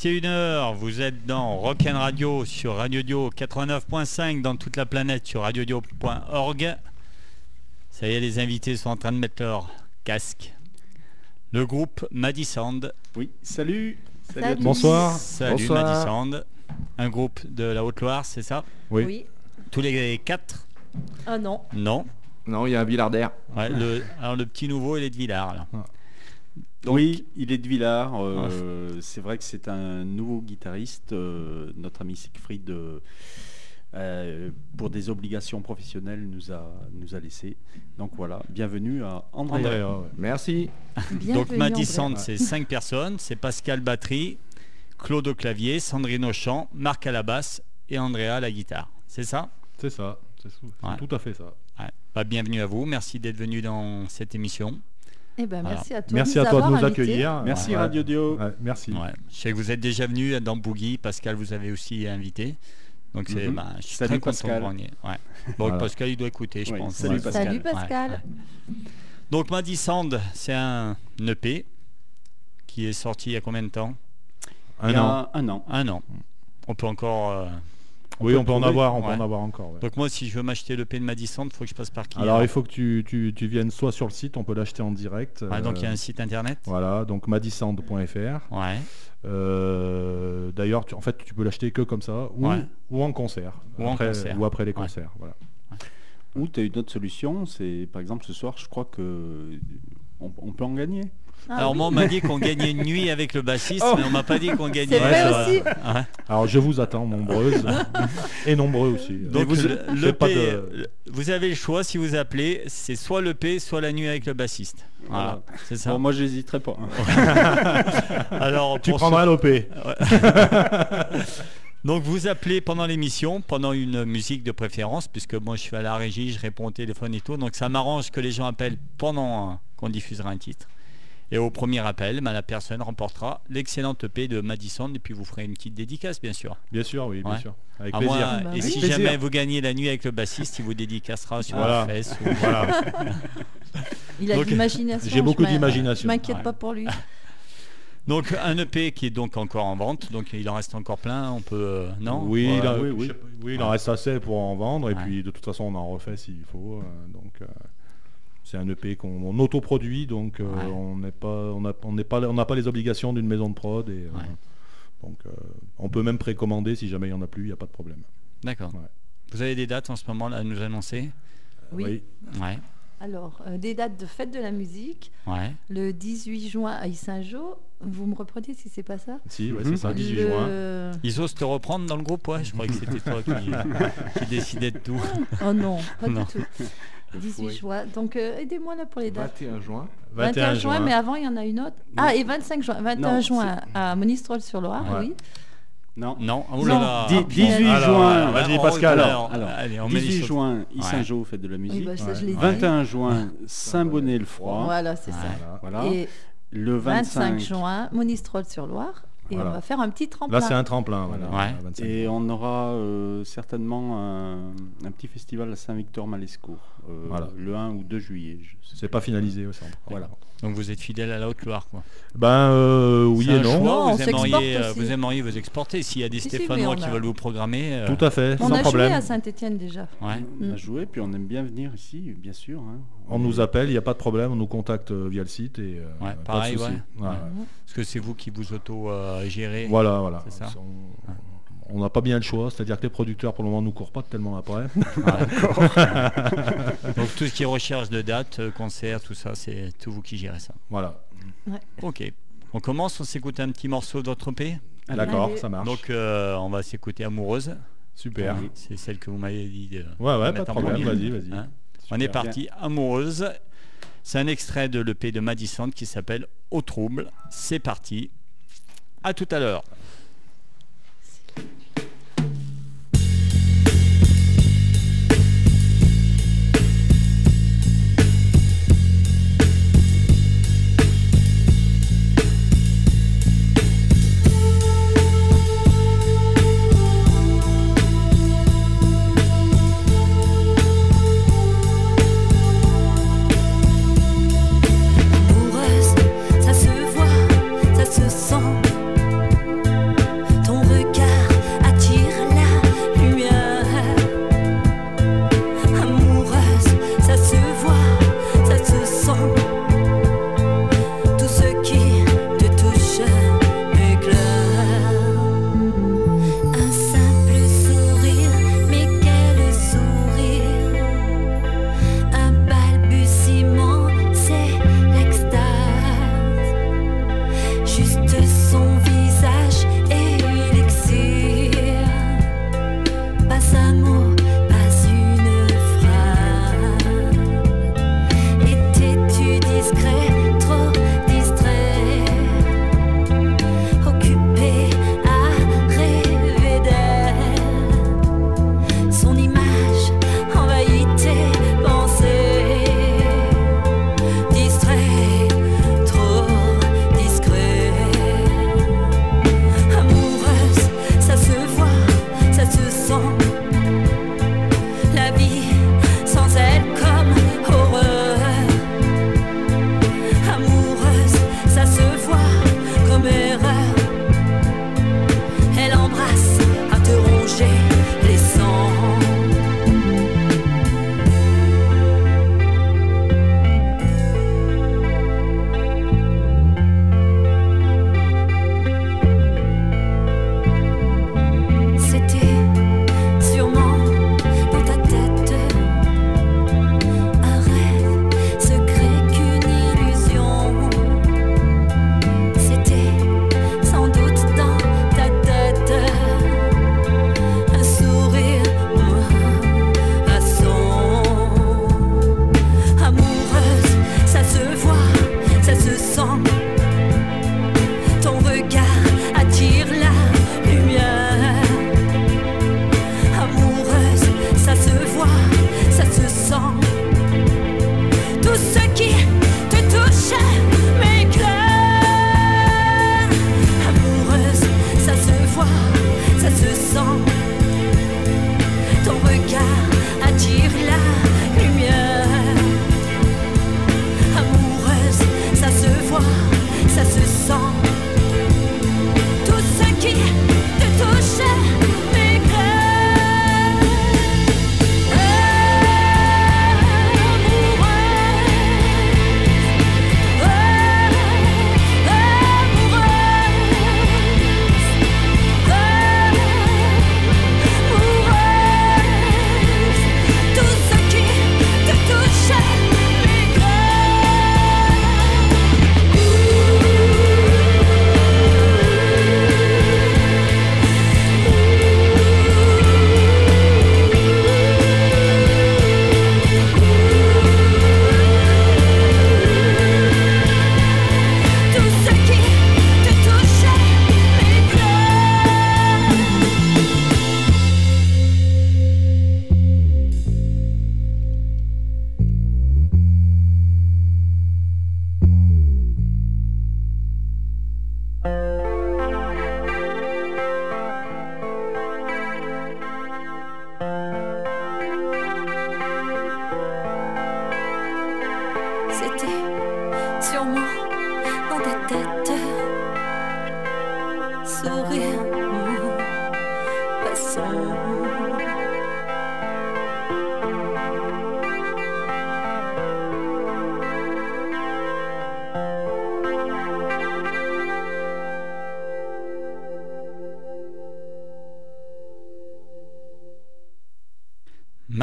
Hello, hello, 21h, vous êtes dans Rock'n Radio sur Radio Dio 89.5 dans toute la planète sur radiodio.org. Ça y est, les invités sont en train de mettre leur casque. Le groupe Madisand. Oui, salut. Salut, à Salut. tous. Bonsoir. Salut Bonsoir. Madisand. Un groupe de la Haute-Loire, c'est ça? Oui. Tous les quatre? Ah non. Non. Non, il y a un Villardaire. Ouais, le, alors le petit nouveau, il est de Villars. là. Oui, il est de Villars. euh, C'est vrai que c'est un nouveau guitariste, euh, notre ami Siegfried, euh, euh, pour des obligations professionnelles, nous a, nous a laissé. Donc voilà, bienvenue à André. André, ouais. Merci. Bienvenue, Donc Madison, c'est cinq personnes. C'est Pascal Batterie, Claude au clavier, Sandrine au chant, Marc à la basse et Andrea à la guitare. C'est ça? C'est ça, c'est sou- c'est Ouais. tout à fait ça. Ouais. Bah, Bienvenue à vous. Merci d'être venu dans cette émission. Eh ben, merci à toi. Merci de à toi de avoir nous accueillir. Merci Ouais. Radio Dio. Ouais, merci. Ouais. Je sais que vous êtes déjà venu dans Boogie. Pascal, vous avez aussi invité. Donc c'est, Mhm. bah, je suis Salut, très content Pascal. de vous Ouais. Bon, Voilà. Pascal, il doit écouter, je Oui, pense. salut, Ouais. Pascal. Salut Pascal. Ouais. Donc Madison, c'est un EP qui est sorti il y a combien de temps? Il Un y a an. Un an. Un an. On peut encore. euh, Oui, peut on peut en avoir, on peut en avoir encore. ouais. Donc moi, si je veux m'acheter le P de Madison, il faut que je passe par qui Alors il faut que tu, tu, tu viennes soit sur le site, on peut l'acheter en direct. Ouais, donc il y a euh, un site internet. Voilà, donc madisound.fr. Ouais. Euh, D'ailleurs, tu- en fait, tu peux l'acheter que comme ça, ou, Ouais. ou en concert. Ou en après, concert. Ou après les Ouais. concerts. Voilà. Ou tu as une autre solution, c'est par exemple ce soir, je crois que on, on peut en gagner. Ah Alors oui. moi, on m'a dit qu'on gagnait une nuit avec le bassiste, Oh. mais on m'a pas dit qu'on gagnait. C'est vrai aussi. ouais. Alors je vous attends nombreuses et nombreux aussi. Donc vous, le, P, de- vous avez le choix si vous appelez, c'est soit le P, soit la nuit avec le bassiste. Voilà, Voilà. c'est ça. Bon, moi, j'hésiterai pas. hein. Alors Tu prendras l'OP. Donc vous appelez pendant l'émission, pendant une musique de préférence, puisque moi je suis à la régie, je réponds au téléphone et tout. Donc ça m'arrange que les gens appellent pendant qu'on diffusera un titre. Et au premier appel, ben, la personne remportera l'excellente EP de Madison et puis vous ferez une petite dédicace bien sûr. Bien sûr, oui, bien Ouais. sûr. Avec plaisir. moi, Bah et oui. si Plaisir. jamais vous gagnez la nuit avec le bassiste, il vous dédicacera sur Voilà. la fesse. ou- Voilà. Il a de l'imagination. j'ai beaucoup d'imagination. Je m'inquiète Ouais. pas pour lui. Donc un EP qui est donc encore en vente, donc il en reste encore plein. On peut euh, non? Oui, Ouais. il, en- oui, il en reste assez pour en vendre et Ouais. puis de toute façon on en refait s'il faut. euh, donc euh, c'est un EP qu'on on autoproduit donc euh, Ouais. on n'est pas on n'a on pas on n'a pas les obligations d'une maison de prod et euh, Ouais. donc euh, on peut même précommander si jamais il y en a plus, il n'y a pas de problème. D'accord. Ouais. Vous avez des dates en ce moment là à nous annoncer? Oui. Ouais, Alors, euh, des dates de fête de la musique. ouais. Le 18 juin à Issingeau. Vous me reprenez si c'est pas ça? Si, ouais, Mhm. c'est ça, 18 Le- juin. Ils osent te reprendre dans le groupe, ouais. Je croyais que c'était toi qui, qui décidais de tout. Oh non, pas Non. du tout. 18 juin. Donc, euh, aidez-moi là pour les dates. 21 juin. 21 juin, mais avant, il y en a une autre. Ah, et 25 juin. 21 Non, juin à Monistrol-sur-Loire, Ouais. oui. Non. Non, oh Non. là là. Dix- Ah, 18 Alors, juin. vas-y, on- Pascal. alors, Alors, allez, on met les 18 choses. juin, Ouais. Issingeau, fête de la Oui, musique. bah, ça, Ouais. je l'ai dit. 21 juin, Saint-Bonnet-le-Froid. Voilà, c'est ça. Voilà. Et Le 25, 25, juin, Monistrol-sur-Loire. Et Voilà. on va faire un petit tremplin. Là c'est un tremplin. Voilà, Ouais. à 25. Et on aura euh, certainement un, un petit festival à Saint-Victor-Malescourt, euh, Voilà. le 1 ou 2 juillet. C'est pas finalisé au centre. Voilà. Donc vous êtes fidèle à la Haute-Loire, quoi. Ben euh, oui et non. vous, aimeriez, euh, aussi. vous aimeriez vous exporter. S'il y a des Si, Stéphanois qui a- veulent vous programmer. euh, Tout à fait, On sans a problème. joué à Saint-Etienne déjà. Ouais. On a Mm. joué, puis on aime bien venir ici, bien sûr. hein. On nous appelle, il n'y a pas de problème, on nous contacte via le site et euh, Ouais, pas de pareil, souci. ouais. Ouais, Ouais. ouais. Parce que c'est vous qui vous auto-gérez. Voilà, voilà. C'est ça. On- On n'a pas bien le choix, c'est-à-dire que les producteurs pour le moment nous courent pas tellement après. Donc tout ce qui est recherche de dates, euh, concerts, tout ça, c'est tout vous qui gérez ça. voilà. Ok. On commence, on s'écoute un petit morceau de votre EP. D'accord, ça marche. Donc euh, on va s'écouter Amoureuse. Super. C'est celle que vous m'avez dit de. Ouais, ouais, pas de problème, vas-y, vas-y. Hein on est parti, Amoureuse. C'est un extrait de l'EP de Madison qui s'appelle Au trouble. C'est parti. À tout à l'heure.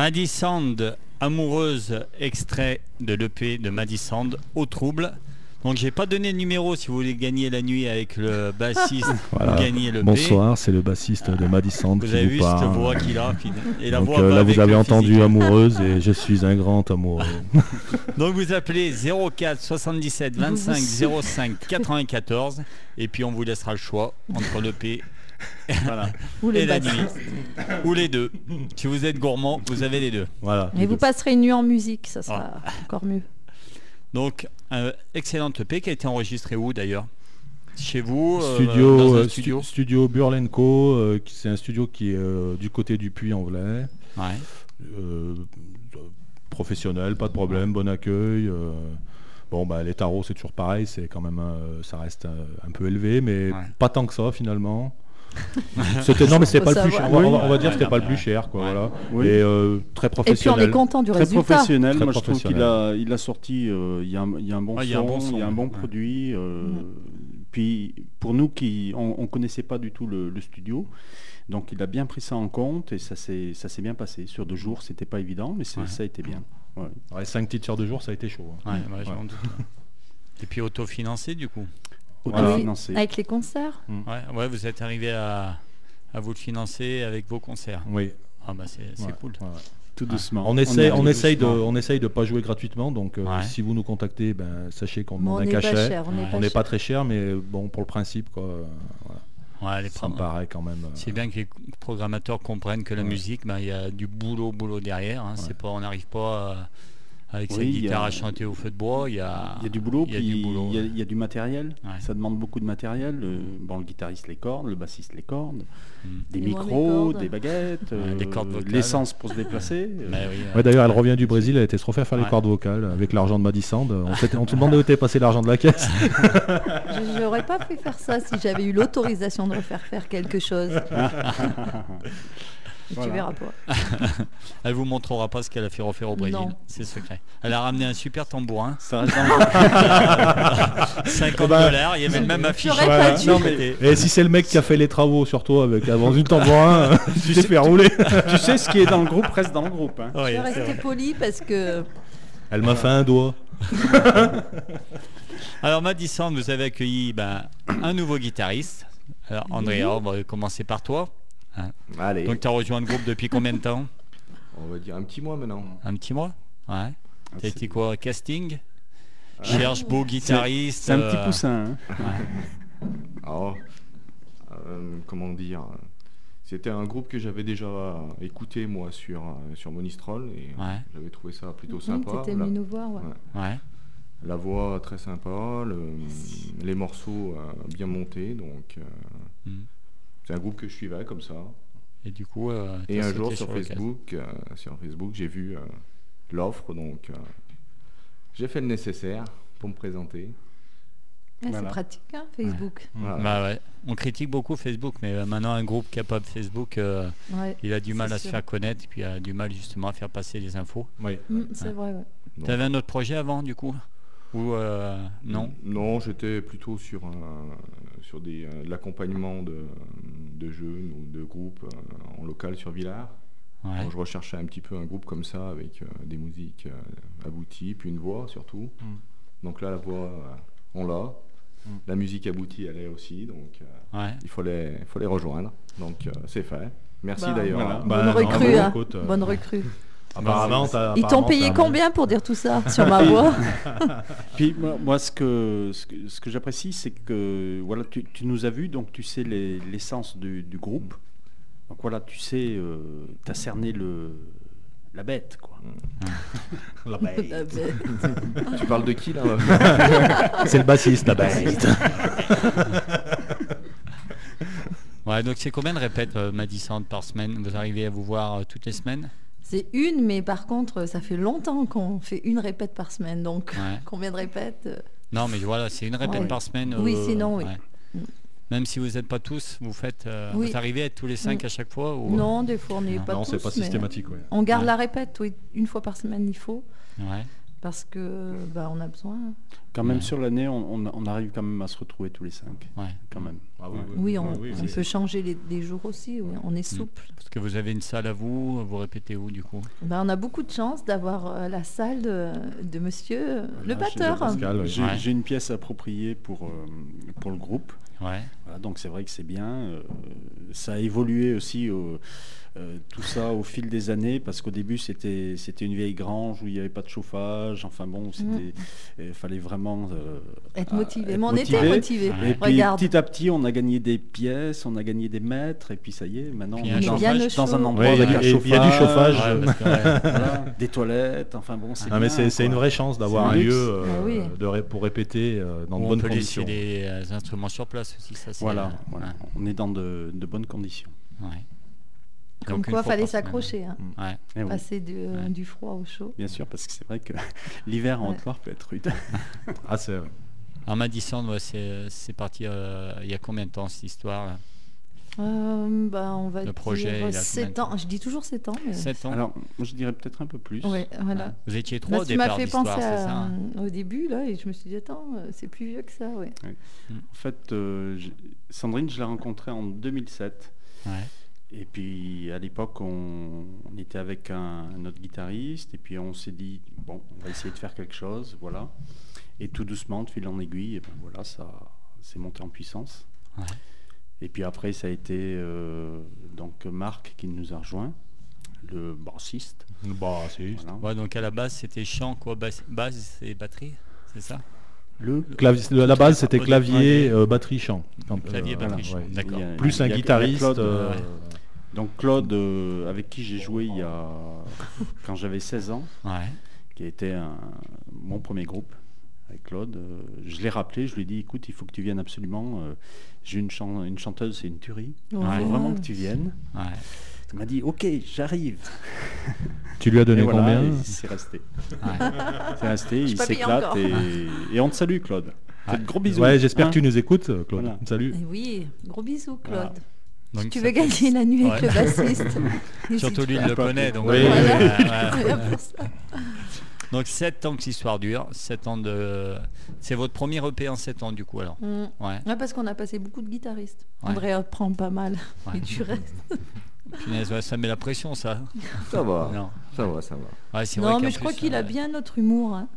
Maddy Sand, amoureuse, extrait de l'EP de Maddy Sand, au trouble. Donc j'ai pas donné le numéro si vous voulez gagner la nuit avec le bassiste Voilà. gagner le Bonsoir, c'est le bassiste de Madison Vous qui avez vous vu cette voix qu'il a et la Donc, voix euh, là, vous avez le entendu physique. amoureuse et je suis un grand amoureux. Donc vous appelez 04 77 25 05 94 et puis on vous laissera le choix entre l'EP Voilà. Ou et les la basses. nuit ou les deux. Si vous êtes gourmand, vous avez les deux. Voilà. Et vous passerez une nuit en musique, ça sera encore mieux. Donc un excellent EP qui a été enregistré où d'ailleurs? Chez vous euh, Studio, dans un euh, studio stu- studio Burlenco, euh, qui- c'est un studio qui est euh, du côté du Puy-en-Velay. Ouais. Euh, professionnel, pas de problème, bon accueil. euh, bon, bah, les tarots, c'est toujours pareil, c'est quand même, euh, ça reste euh, un peu élevé, mais Ouais. pas tant que ça finalement. C'était non, mais c'est Faut pas le plus cher. On va, on va dire que c'était pas le plus cher, quoi. Ouais. Voilà. Oui. Et euh, très Et puis on professionnel. est content du Très résultat. professionnel. Très Moi, je trouve qu'il professionnel. a, il a sorti. euh, Il y, a un- il y a un bon il son, y a un bon son, il y a un bon ouais. produit. euh, Mm. Puis pour nous qui, on, on connaissait pas du tout le, le studio. Donc il a bien pris ça en compte et ça s'est ça s'est bien passé. Sur deux jours, c'était pas évident, mais Ouais. ça a été bien. Ouais. Ouais, cinq petites heures de jour, ça a été chaud. hein. Et puis autofinancé du coup. Autofinancé. Avec les concerts Ouais, ouais, vous êtes arrivé à, à vous le financer avec vos concerts. Oui. Ah bah c'est Ouais, cool. ouais, ouais. Tout doucement. On essaye, on essaye de, on essaye de pas jouer gratuitement. Donc, euh, si vous nous contactez, ben, sachez qu'on demande on un pas cachet. cher. On n'est pas très cher, mais bon, pour le principe, quoi, euh, voilà. Ouais, les ça me paraît quand même. euh, C'est bien que les programmateurs comprennent que la Ouais. musique, ben, il y a du boulot, boulot derrière. hein. C'est Ouais. pas, on n'arrive pas euh, avec sa Oui, y guitare a- à chanter au feu de bois. Il y a, Il y a du boulot, il y a puis du boulot, il y a, ouais. il y a du matériel. Ouais. Ça demande beaucoup de matériel. Euh, bon, le guitariste les cordes, le bassiste les cordes, Mm. des Et micros, cordes. des baguettes, Ouais, des euh, cordes vocales. l'essence pour se déplacer. euh, Mais oui, Ouais, D'ailleurs, elle revient du Brésil, elle était se refaire faire Ouais. les cordes vocales avec l'argent de Madisand. On, on te demandait où était passé l'argent de la caisse. Je n'aurais pas pu faire ça si j'avais eu l'autorisation de refaire faire quelque chose. Et Voilà. Tu verras pas. Elle vous montrera pas ce qu'elle a fait refaire au Brésil. Non. C'est secret. Elle a ramené un super tambourin. Ça reste dans le- 50 ben, dollars. Il y avait le même affiche. Dû. Non, mais- Et si c'est le mec qui a fait les travaux sur toi avec avant une tambourin, tu t'es fait rouler. tu sais, ce qui est dans le groupe reste dans le groupe. hein. Oui, Je vais rester poli parce que Elle m'a fait un doigt. Alors Madison, vous avez accueilli ben, un nouveau guitariste. Alors Andrea, on va commencer par toi. Allez, Donc tu as rejoint le groupe depuis combien de temps on va dire un petit mois maintenant. Un petit mois Ouais. T'as c'est- été quoi Casting Cherche beau guitariste. C'est un petit euh, poussin. hein. ouais. Alors, euh, comment dire C'était un groupe que j'avais déjà écouté moi sur, euh, sur Monistrol et Ouais. j'avais trouvé ça plutôt Hum, sympa. t'étais La, venu nous voir. ouais. Ouais. Ouais. la voix très sympa, le- les morceaux euh, bien montés, donc euh, Mm. C'est un groupe que je suivais comme ça. Et du coup. euh, Et un jour sur. Facebook, euh, sur Facebook, j'ai vu euh, l'offre, donc euh, j'ai fait le nécessaire pour me présenter. Ouais, Voilà. C'est pratique, hein, Facebook. Voilà. Bah ouais. On critique beaucoup Facebook, mais maintenant un groupe capable Facebook, euh, Ouais. il a du mal à se faire connaître et puis il a du mal justement à faire passer les infos. Oui. Hum, c'est vrai. Tu avais un autre projet avant du coup? Ou euh, non? Non, j'étais plutôt sur, un- sur des, euh, de l'accompagnement de, de jeunes ou de groupes euh, en local sur Villars. Ouais. Donc, je recherchais un petit peu un groupe comme ça avec euh, des musiques euh, abouties, puis une voix surtout. Mm. Donc là, la voix, euh, on l'a. Mm. La musique aboutie, elle est aussi. Donc euh, Ouais. il faut les, il faut les rejoindre. Donc euh, c'est fait. Merci Bah, d'ailleurs. voilà. Bonne Bah, recrue. hein. euh, Bonne recrue. Apparemment, Ils t'ont payé combien pour dire tout ça sur ma voix Puis moi, moi, ce que, ce que, ce que j'apprécie, c'est que voilà, tu, tu nous as vus, donc tu sais les- l'essence du, du groupe. Donc voilà, tu sais, tu as cerné le, la bête. Quoi. La bête. Tu parles de qui là C'est le bassiste, la bête. Ouais, donc c'est combien de répètes euh, Madison par semaine? Vous arrivez à vous voir euh, toutes les semaines? C'est une, mais par contre, ça fait longtemps qu'on fait une répète par semaine. Donc, Ouais. combien de répètes euh, Non, mais voilà, c'est une répète Ouais. par semaine. Oui, euh, sinon, oui. ouais. Mm. Même si vous n'êtes pas tous, vous faites. euh, Oui. Vous arrivez à être tous les cinq Mm. à chaque fois ou... Non, des fois, on n'est pas Non, tous. c'est pas systématique. ouais. On garde Ouais. la répète, oui, une fois par semaine, il faut, Ouais. Parce que bah, on a besoin. Quand même Ouais. sur l'année, on, arrive quand même à se retrouver tous les cinq. Ouais. Quand même. Ah oui, oui, Oui, on, oui, on oui. peut changer les, les jours aussi, oui, on est Mm. souple. Parce que vous avez une salle à vous, vous répétez où du coup? Ben, on a beaucoup de chance d'avoir euh, la salle de, de monsieur euh, le Voilà, batteur. Pascal, oui. J'ai Ouais. j'ai une pièce appropriée pour, euh, pour le groupe. Ouais. Voilà, donc c'est vrai que c'est bien. euh, ça a évolué aussi au- euh, tout ça au fil des années parce qu'au début c'était c'était une vieille grange où il n'y avait pas de chauffage. Enfin bon, c'était il fallait vraiment euh, Être motivé. être Mais on motivé. était motivé. Ouais. Et puis Regarde. petit à petit, on a gagné des pièces, on a gagné des mètres, et puis ça y est, maintenant Puis on est dans, bien chauffage. au dans un endroit Ouais, avec il y un a- il y a du chauffage. Ouais, parce que, ouais. voilà, des toilettes, enfin bon, c'est Ah, mais c'est une vraie chance d'avoir un lieu euh, Ah oui. de ré- pour répéter euh, dans de Ou on bonnes peut conditions. euh, instruments sur place aussi. Ça, c'est, Voilà, euh, voilà. on est dans de, de bonnes conditions. ouais. Comme quoi, fallait s'accrocher. hein. Ouais. Eh oui, Passer du, Ouais. du froid au chaud. bien sûr, parce que c'est vrai que l'hiver en Ouais. Haute-Loire peut être rude. Ah, c'est Alors Madison, ouais, c'est, parti euh, il y a combien de temps cette histoire là? Euh, bah, on va Le dire projet, a 7 combien de ans. Je dis toujours 7 ans. Mais... 7 ans Alors, je dirais peut-être un peu plus. Ouais, voilà. Ouais. Vous étiez Bah, trois au tu m'as départ fait d'histoire, penser à- ça hein? au début, là, et je me suis dit, attends, euh, c'est plus vieux que ça, ouais. En fait, euh, Sandrine, je l'ai rencontrée en 2007. Ouais. Et puis à l'époque, on, on était avec un, un autre guitariste, et puis on s'est dit, bon, on va essayer de faire quelque chose, voilà. Et tout doucement, de fil en aiguille, et ben voilà, ça, c'est monté en puissance. Ouais. Et puis après, ça a été euh, donc Marc qui nous a rejoint, le bassiste. Si. Voilà. Ouais, donc à la base, c'était chant, quoi, basse, basse et batterie, c'est ça? Le Clavier- la base, c'était clavier, euh, batterie, chant. Quand, Clavier, batterie, chant. D'accord. Il y a- Plus un a- a guitariste. Claude, euh, ouais. Donc Claude, euh, avec qui j'ai joué il y a quand j'avais 16 ans, Ouais. qui était un- mon premier groupe avec Claude. euh, je l'ai rappelé, je lui ai dit écoute, il faut que tu viennes absolument. euh, J'ai une, chan- une chanteuse, c'est une tuerie. Il Ouais. faut vraiment que tu viennes. Ouais. Il m'a dit ok, j'arrive. Tu lui as donné Et voilà, combien et C'est resté. Ouais. C'est resté, il s'éclate et, et on te salue Claude. De gros bisous. Ouais, j'espère hein. que tu nous écoutes, Claude. Voilà. Salut. Et oui, gros bisous, Claude. Voilà. Donc, Si tu veux fait- gagner la nuit avec le bassiste. Surtout lui, il le connaît. Donc, Oui, ouais, oui, ouais, ouais. Voilà pour ça. Donc 7 ans que l'histoire dure, 7 ans de... C'est votre premier EP en 7 ans du coup alors Mm. Ouais, Ouais, parce qu'on a passé beaucoup de guitaristes. Ouais. André apprend pas mal. Ouais. Et du reste. Punaise, ouais, ça met la pression ça. Ça va, Non, ça va, ça va. ouais, c'est vrai Non, mais je crois qu'il a euh, bien notre humour. hein.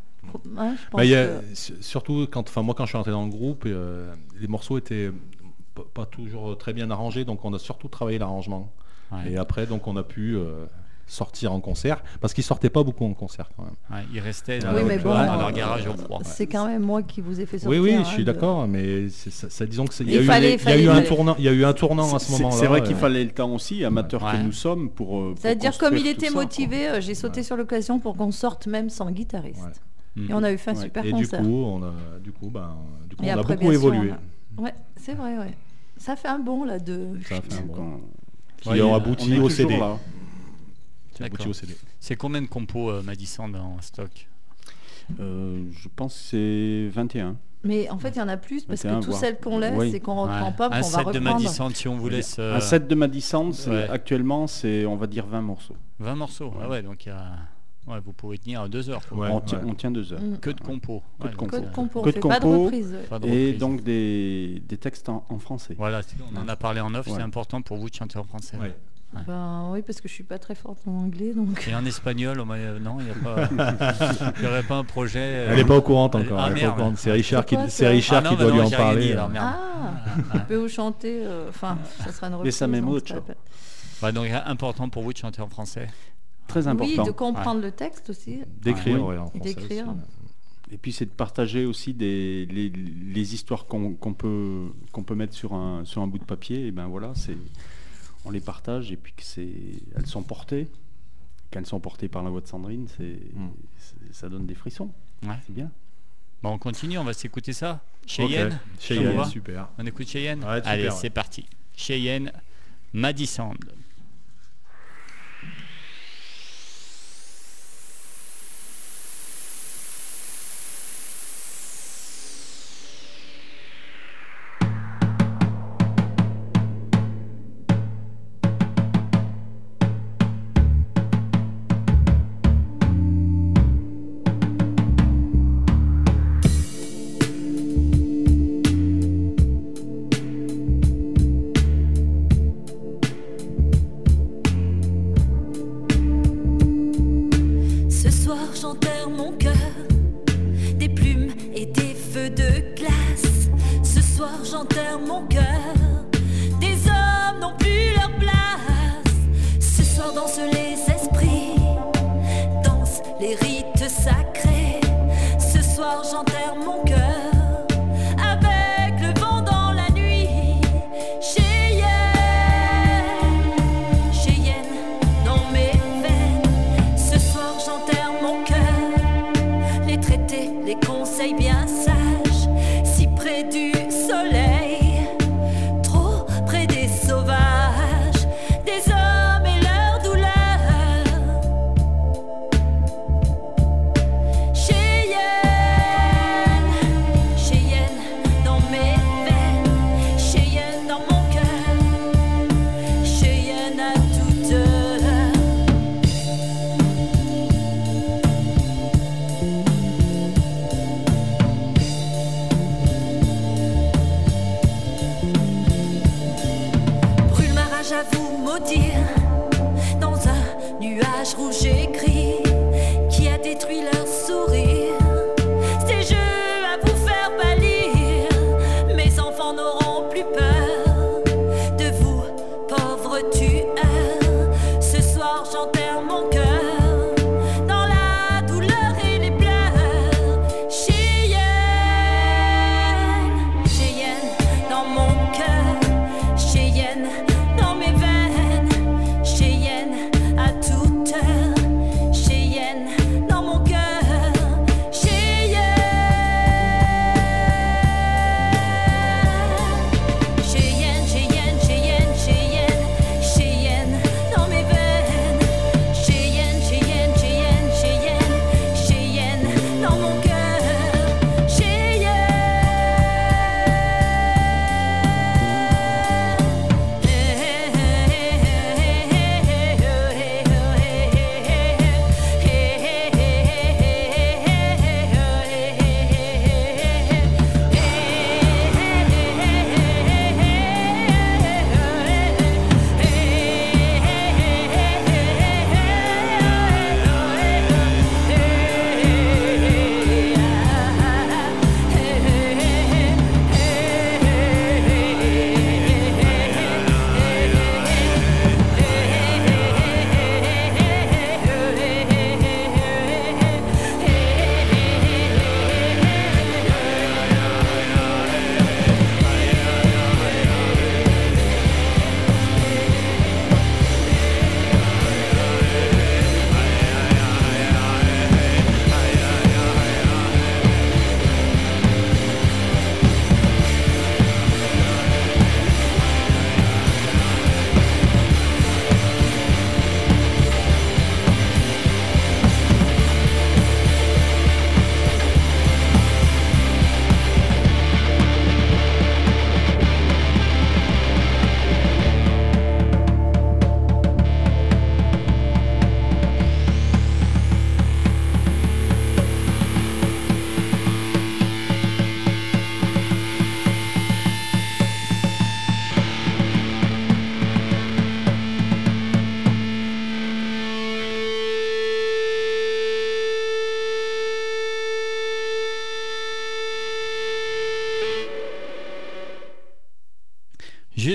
Hein, je pense Bah, il y a- que- s- Surtout quand, enfin moi quand je suis rentré dans le groupe, euh, les morceaux étaient pas toujours très bien arrangés, donc on a surtout travaillé l'arrangement. ouais, Et après donc on a pu euh, sortir en concert, parce qu'ils sortaient pas beaucoup en concert quand même. ouais, il restait Ah dans, oui, leur garage au froid. C'est quand même moi qui vous ai fait sortir. oui oui, hein, je suis de- d'accord, mais c'est- ça, ça- disons que c'est- il y a eu, fallait- il y a fallait- eu un tournant, il y a eu un tournant à ce moment-là. C'est vrai qu'il fallait le temps aussi, amateurs Ouais. que nous sommes, pour. euh, C'est-à-dire comme il était motivé, euh, j'ai sauté sur l'occasion pour qu'on sorte même sans guitariste. Ouais. Et on a eu fait un Ouais. super Et du concert. coup, on a, du coup, ben, du coup, Et on a après, beaucoup bien sûr, évolué. a- Ouais, c'est vrai, ouais. Ça fait un bon là de. Ça a fait un bon. on- Qui Ouais, a abouti au CD. là. Abouti au CD. C'est combien de compos euh, Madison dans stock Euh, je pense que c'est 21. Mais en fait, il y en a plus parce 21, que voire- celles qu'on laisse Oui. et qu'on reprend Ouais. pas, Un qu'on va set de. Madison si on vous laisse euh, Un set de Madison, ouais. actuellement, c'est on va dire 20 morceaux. 20 morceaux. Ah ouais, donc il y a... ouais, vous pouvez tenir 2 heures. Ouais, on, tient, ouais. on tient deux heures. Mm. Que de compos. Que de compos. Que de compos, on Que de fait pas de reprise. Et donc des, des textes en, en français. Voilà, on en a parlé en off, Ouais. c'est important pour vous de chanter en français. Ouais. Ben oui, parce que je suis pas très forte en anglais, donc. Et en espagnol, on non, il n'y aurait pas un projet. euh, Elle n'est pas au courant encore. Ah. C'est Richard, qui, C'est Richard Ah non, qui bah doit non, lui en j'ai rien parler. dit, alors, merde. Ah, tu peux vous chanter. euh, Enfin, ça sera une reprise. Mucho. Ouais, donc important pour vous de chanter en français. Très important. Oui, de comprendre le texte aussi. D'écrire, Ouais. ouais, en français D'écrire. aussi. Et puis c'est de partager aussi des, les, les histoires peut, qu'on peut mettre sur un, sur un bout de papier. Et ben voilà, c'est on les partage et puis que c'est elles sont portées. Qu'elles sont portées par la voix de Sandrine, c'est Mm. ça donne des frissons. Ouais. C'est bien. Bon, on continue, on va s'écouter ça. Cheyenne, Cheyenne, super. On écoute Cheyenne Ouais, super, Allez, ouais. c'est parti. Cheyenne, Madison.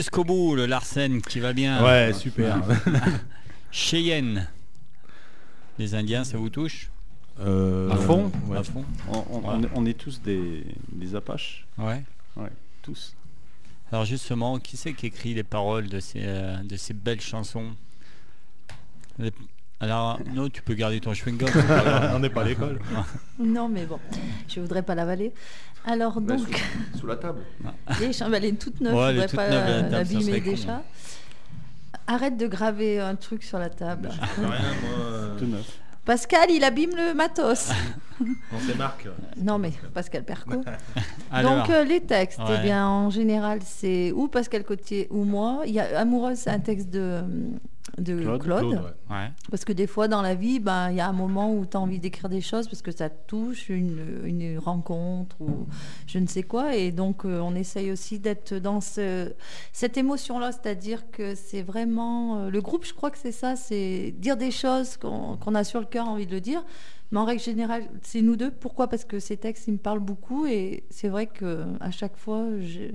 Jusqu'au bout, le Larsen qui va bien. Ouais, super. Cheyenne. Les Indiens, ça vous touche Euh, À fond ouais. À fond On, on- on est, on est tous des, des Apaches. Ouais. Ouais, tous. Alors justement, qui c'est qui écrit les paroles de ces, euh, de ces belles chansons? Les- Alors, non, tu peux garder ton chewing-gum. On n'est pas à l'école. Non, mais bon, je voudrais pas l'avaler. Alors Ouais, donc, sous, sous la table. les elle est toute neuve, Ouais, je est voudrais toute pas neuve, la la- table, ça l'abîmer serait con. déjà. Arrête de graver un truc sur la table. Tout neuf. Pascal, il abîme le matos. On c'est Marc. Non, mais Pascal Perco. Alors, Donc, euh, les textes, Ouais. eh bien, en général, c'est ou Pascal Cotier ou moi. Il y a Amoureuse, c'est un texte de, de Claude. Claude. Claude, ouais. ouais. Parce que des fois, dans la vie, ben, il y a un moment où tu as envie d'écrire des choses parce que ça te touche, une, une rencontre ou je ne sais quoi. Et donc, euh, on essaye aussi d'être dans ce, cette émotion-là. C'est-à-dire que c'est vraiment. euh, le groupe, je crois que c'est ça c'est dire des choses qu'on a sur le cœur, envie de le dire. Mais en règle générale, c'est nous deux. Pourquoi? Parce que ces textes, ils me parlent beaucoup. Et c'est vrai que à chaque fois, je-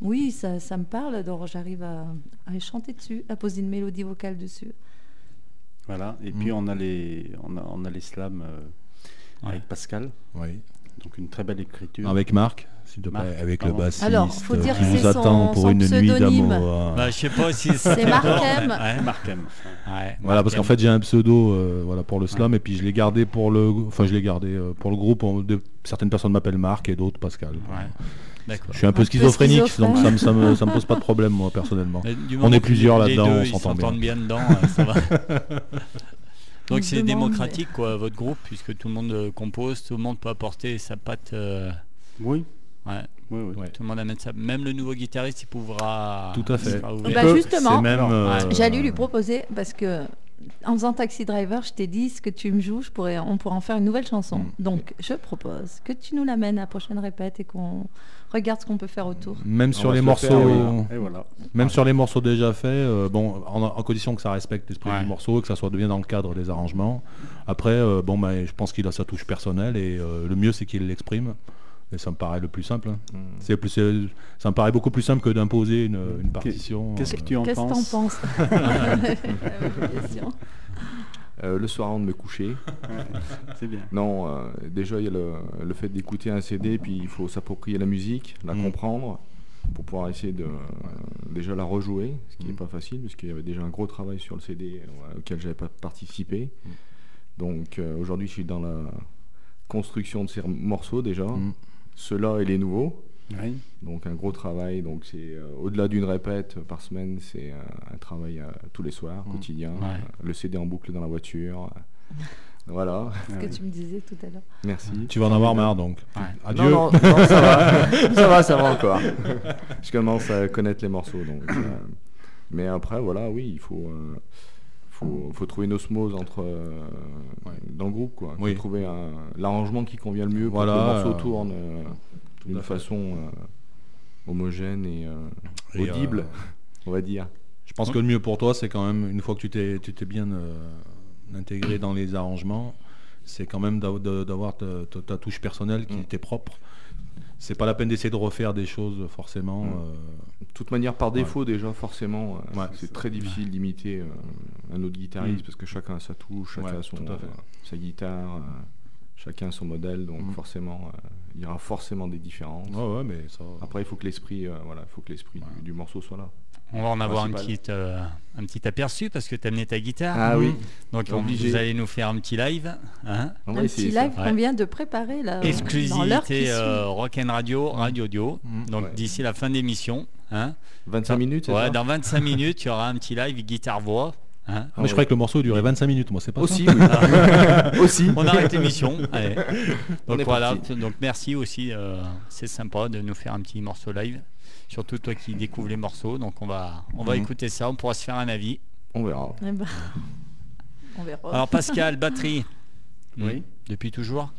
oui, ça, ça me parle. Donc, j'arrive à, à chanter dessus, à poser une mélodie vocale dessus. Voilà. Et Mm. puis on a les, on a, on a les slams euh, Ouais. avec Pascal. Oui. Donc une très belle écriture. Avec Marc, s'il te plaît, Marc, avec le bassiste Alors, faut dire qui que vous c'est attend son- pour son une nuit d'amour. hein. Bah, je sais pas si C'est Marc M. Ouais. Marc M. Ouais, Voilà, parce qu'en Marc fait j'ai un pseudo euh, voilà, pour le slam et puis je l'ai gardé pour le, enfin je l'ai gardé euh, pour le groupe. on- de- certaines personnes m'appellent Marc et d'autres Pascal. D'accord. Je suis un peu schizophrénique, donc ça me, ça, me, ça me pose pas de problème moi personnellement. On est plusieurs là-dedans, on s'entend s'entendent bien dedans, euh, ça va. On Donc c'est démocratique quoi, votre groupe, puisque tout le monde euh, compose, tout le monde peut apporter sa patte. euh, Oui. ouais, Oui, oui. Ouais. tout le monde amène ça. Même le nouveau guitariste, il pourra. Tout à fait. peut- justement, euh, J'allais lui proposer parce que en faisant Taxi Driver, je t'ai dit ce que tu me joues, je pourrais, on pourrait en faire une nouvelle chanson. Mm. Donc, je propose que tu nous l'amènes à la prochaine répète et qu'on regarde ce qu'on peut faire autour. Même sur les morceaux, faire, oui. Et voilà. même sur les morceaux déjà faits, euh, bon, en, en condition que ça respecte l'esprit Ouais. du morceau, que ça soit bien dans le cadre des arrangements. Après, euh, bon, bah, je pense qu'il a sa touche personnelle et euh, le mieux c'est qu'il l'exprime. Mais ça me paraît le plus simple. hein. Mm. C'est plus, ça me paraît beaucoup plus simple que d'imposer une, une partition. Qu'est-ce que tu en penses La même question. Euh, le soir avant de me coucher. C'est bien. Non, euh, déjà il y a le, le fait d'écouter un CD, puis il faut s'approprier la musique, la Mm. comprendre, pour pouvoir essayer de euh, déjà la rejouer, ce qui n'est Mm. pas facile, parce qu'il y avait déjà un gros travail sur le CD euh, auquel j'avais pas participé. Mm. Donc euh, aujourd'hui je suis dans la construction de ces morceaux déjà. Mm. Ceux-là et les nouveaux. Oui. Donc un gros travail, donc c'est euh, au-delà d'une répète par semaine, c'est un travail euh, tous les soirs, Mm. quotidien, Ouais. euh, le CD en boucle dans la voiture. voilà, Ce que tu me disais tout à l'heure. merci. Tu vas en avoir marre donc. Ouais. Adieu. Non, non, non, ça va, ça va, ça va encore. Je commence à connaître les morceaux, donc. euh, mais après, voilà, oui, il faut, euh, faut, faut trouver une osmose entre euh, Ouais. dans le groupe, quoi. Il Oui. faut trouver un- l'arrangement qui convient le mieux pour Voilà, que le morceau euh, tourne euh, d'une façon euh, homogène et, euh, Et, audible, euh, on va dire. Je pense que le mieux pour toi, c'est quand même, une fois que tu t'es, tu t'es bien intégré dans les arrangements, c'est quand même d'avoir ta, ta- ta touche personnelle qui Mm. t'est propre. C'est pas la peine d'essayer de refaire des choses forcément. Mm. euh, De toute manière, par défaut, déjà, forcément, Ouais. c'est très difficile d'imiter euh, un autre guitariste Mm. parce que chacun a sa touche, chacun a son, sa guitare, euh, chacun son modèle, donc Mm. forcément, euh, il y aura forcément des différences. Ouais, ouais, mais ça. Après, il faut que l'esprit, euh, voilà, il faut que l'esprit du, du morceau soit là. On va en avoir un petit, euh, un petit aperçu parce que tu as amené ta guitare. Ah oui. Donc on- Obligé. vous allez nous faire un petit live. hein. On va Un essayer petit live Ouais. qu'on vient de préparer là. dans l'heure qui Exclusivité Rock'n Radio, Radio Dio. Mm. Donc Ouais. d'ici la fin d'émission. Hein. 25 minutes, Ouais, ça dans 25 minutes, il y aura un petit live guitare-voix. Hein. Ah, mais je croyais que le morceau durait 25 minutes, moi c'est pas Aussi, ça. oui. Aussi. On arrête l'émission. Donc voilà, parti. donc merci aussi, euh, c'est sympa de nous faire un petit morceau live. Surtout toi qui découvres les morceaux, donc on va, on va Mhm. écouter ça, on pourra se faire un avis. On verra. Eh ben, On verra. Alors Pascal, batterie. Oui. Hmm. Depuis toujours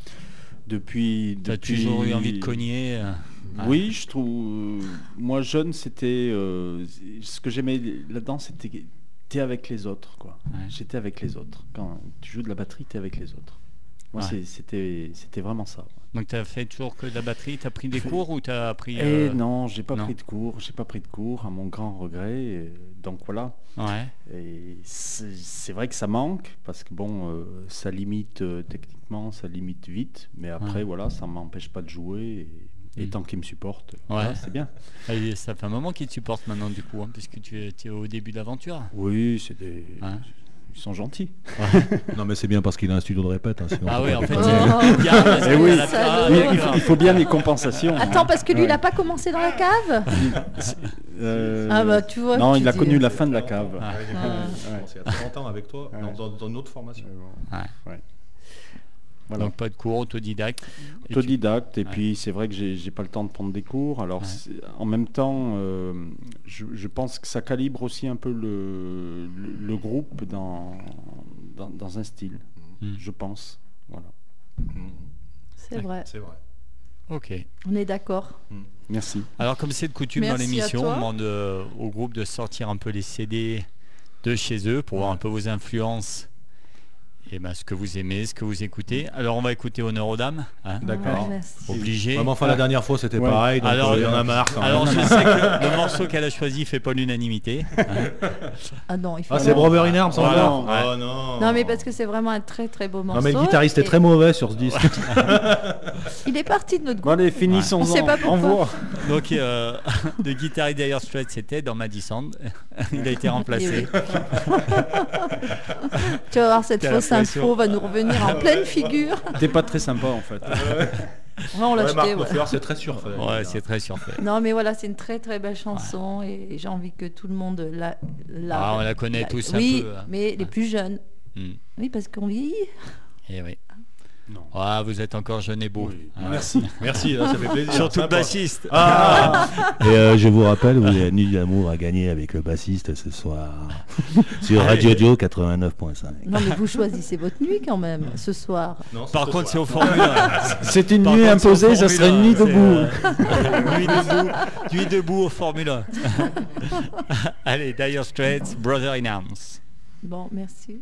Depuis. Tu as depuis- toujours eu envie de cogner euh. Oui, je trouve. Moi, jeune, c'était. euh, ce que j'aimais là-dedans, c'était. T'es avec les autres, quoi. Ouais. J'étais avec les autres. Quand tu joues de la batterie, t'es avec les autres. Moi, Ouais. c'était c'était vraiment ça. Donc tu as fait toujours que de la batterie, tu as pris des Fait- cours ou tu as appris... Et euh, Eh non, j'ai pas non. pris de cours. J'ai pas pris de cours, à mon grand regret. et donc voilà. Ouais. Et c'est c'est vrai que ça manque parce que bon, euh, ça limite euh, techniquement, ça limite vite, mais après Ouais. voilà, ça m'empêche pas de jouer et, et Mm. tant qu'ils me supportent, Ouais. voilà, c'est bien. Et ça fait un moment qu'ils te supportent maintenant du coup, hein, puisque tu es, tu es au début de l'aventure. Oui, c'est des, Hein ils sont gentils. Non, mais c'est bien parce qu'il a un studio de répète. hein, sinon Ah oui, en fait, il qu'il Ah, faut, il faut bien les compensations. Attends, parce que lui, Ouais. il n'a pas commencé dans la cave Euh, Ah bah tu vois. non, tu il a connu la fin de la cave. Ah. Ah. commencé il y a très longtemps avec toi, Ouais. dans, dans- dans une autre formation. Ouais. Voilà. Donc pas de cours, autodidacte. Et tu- Autodidacte, et Ouais. puis c'est vrai que j'ai pas le temps de prendre des cours. Alors Ouais. en même temps, euh, je, je pense que ça calibre aussi un peu le, le, le groupe dans, dans, dans un style, Mm. je pense. Voilà. C'est vrai. C'est vrai. Ok. On est d'accord. Merci. Alors comme c'est de coutume dans Merci l'émission, on demande euh, au groupe de sortir un peu les CD de chez eux pour voir un peu vos influences et ben, ce que vous aimez, ce que vous écoutez. Alors on va écouter Honneur aux dames. hein. D'accord. Ouais, merci. Obligé. Enfin, la dernière fois c'était Ouais. pareil, donc Alors, euh, il y en a marre quand Alors même. je sais que le morceau qu'elle a choisi fait pas l'unanimité. hein. Ah non, il faut. Ah, c'est Brother in Arms encore Ouais. Oh non Non, mais parce que c'est vraiment un très très beau morceau. Non, mais le guitariste est très mauvais sur ce disque. Il est parti de notre Bon groupe. allez, finissons-en. On sait pas pourquoi. Donc euh, le guitariste Dire Straits c'était dans Maddy Sound. Il a été remplacé. Tu vas voir, cette fausse. Info va nous revenir en pleine figure. T'es pas très sympa en fait. Ouais, on l'a Ouais, c'est très surfait. Ouais, c'est très surfait. Non, mais voilà, c'est une très très belle chanson et j'ai envie que tout le monde la. la Ah, on la connaît tous un oui, peu, hein. mais les plus jeunes. Hmm. Oui, parce qu'on vieillit. Eh oui. Non. Ah, vous êtes encore jeune et beau. Oui. Hein. Merci, merci, là, ça fait plaisir. Surtout le bassiste. Ah Et euh, je vous rappelle, vous avez Nuit d'amour à gagner avec le bassiste ce soir sur Radio Dio 89.5. Non, mais vous choisissez votre nuit quand même ce soir. Non, Par ce contre, c'est au Formule 1. C'est une Par nuit contre, imposée, ça serait une 1, nuit debout. euh, nuit debout. Nuit debout au Formule 1. Allez, Dire Straits, Brother in Arms. Bon, merci.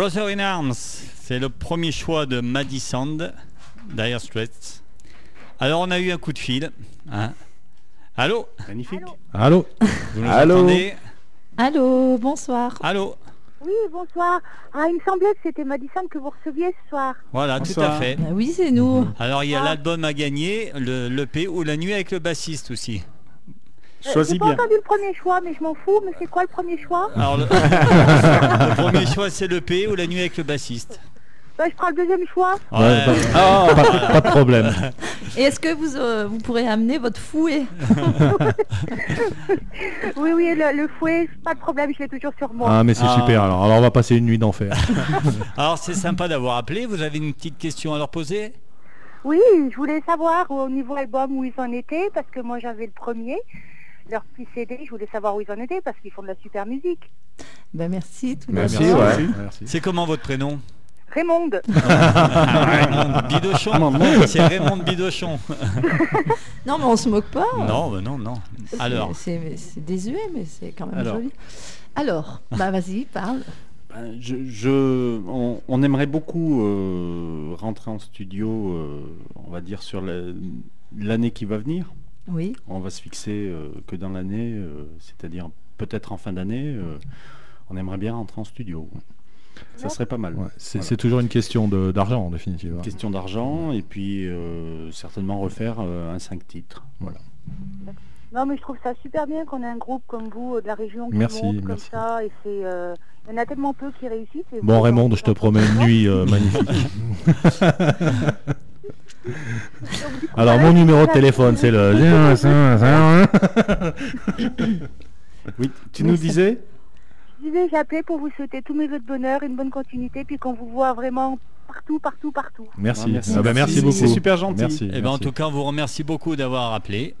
Brother in Arms, c'est le premier choix de Maddie Sand, Dire Straits. Alors on a eu un coup de fil. hein. Allô Magnifique. Allô Vous nous Allô entendez Allô, bonsoir. Allô Oui, bonsoir. Ah, il me semblait que c'était Madison que vous receviez ce soir. Voilà, tout à fait. Ah oui, c'est nous. Alors il y a Ah. l'album à gagner, le l'EP ou la nuit avec le bassiste aussi. Euh, Choisis J'ai pas bien. entendu le premier choix, mais je m'en fous. Mais c'est quoi le premier choix Alors le, le premier choix c'est l'EP ou la nuit avec le bassiste. bah, Je prends le deuxième choix. Ouais, pas, Ah, pas- pas de problème. Et est-ce que vous, euh, vous pourrez amener votre fouet Oui, oui, le, le fouet, pas de problème, je l'ai toujours sur moi. Ah mais c'est Ah. super alors. Alors on va passer une nuit d'enfer. Alors c'est sympa d'avoir appelé. Vous avez une petite question à leur poser? Oui, je voulais savoir au niveau album où ils en étaient, parce que moi j'avais le premier. Leur petit CD, je voulais savoir où ils en étaient, parce qu'ils font de la super musique. Ben merci. Tout Merci, ouais. Merci. C'est comment votre prénom? Raymond, Raymond Bidochon. C'est Raymond Bidochon. Non, mais on se moque pas. Non, mais non, non. C'est- Alors, c'est désuet, mais c'est quand même Alors. joli. Alors, bah vas-y, parle. Ben, je, je- on, on aimerait beaucoup euh, rentrer en studio, euh, on va dire, sur la- l'année qui va venir. Oui. On va se fixer euh, que dans l'année, euh, c'est-à-dire peut-être en fin d'année, euh, on aimerait bien rentrer en studio. Ça serait pas mal. Ouais, c'est Voilà. toujours une question d'argent en définitive. hein. Question d'argent et puis euh, certainement refaire euh, un 5 titres. Voilà. non mais je trouve ça super bien qu'on ait un groupe comme vous de la région qui Merci, monte comme merci. ça. Et c'est, euh, il y en a tellement peu qui réussissent. et Bon Raymond, je te promets une nuit euh, magnifique. Alors mon numéro de téléphone c'est le... Oui, tu nous Merci. disais Je disais, j'ai appelé pour vous souhaiter tous mes vœux de bonheur, une bonne continuité, puis qu'on vous voit vraiment partout, partout, partout. Merci. Ah, merci. Ah ben, merci beaucoup. c'est super gentil. Merci. eh ben, en tout cas, on vous remercie beaucoup d'avoir appelé.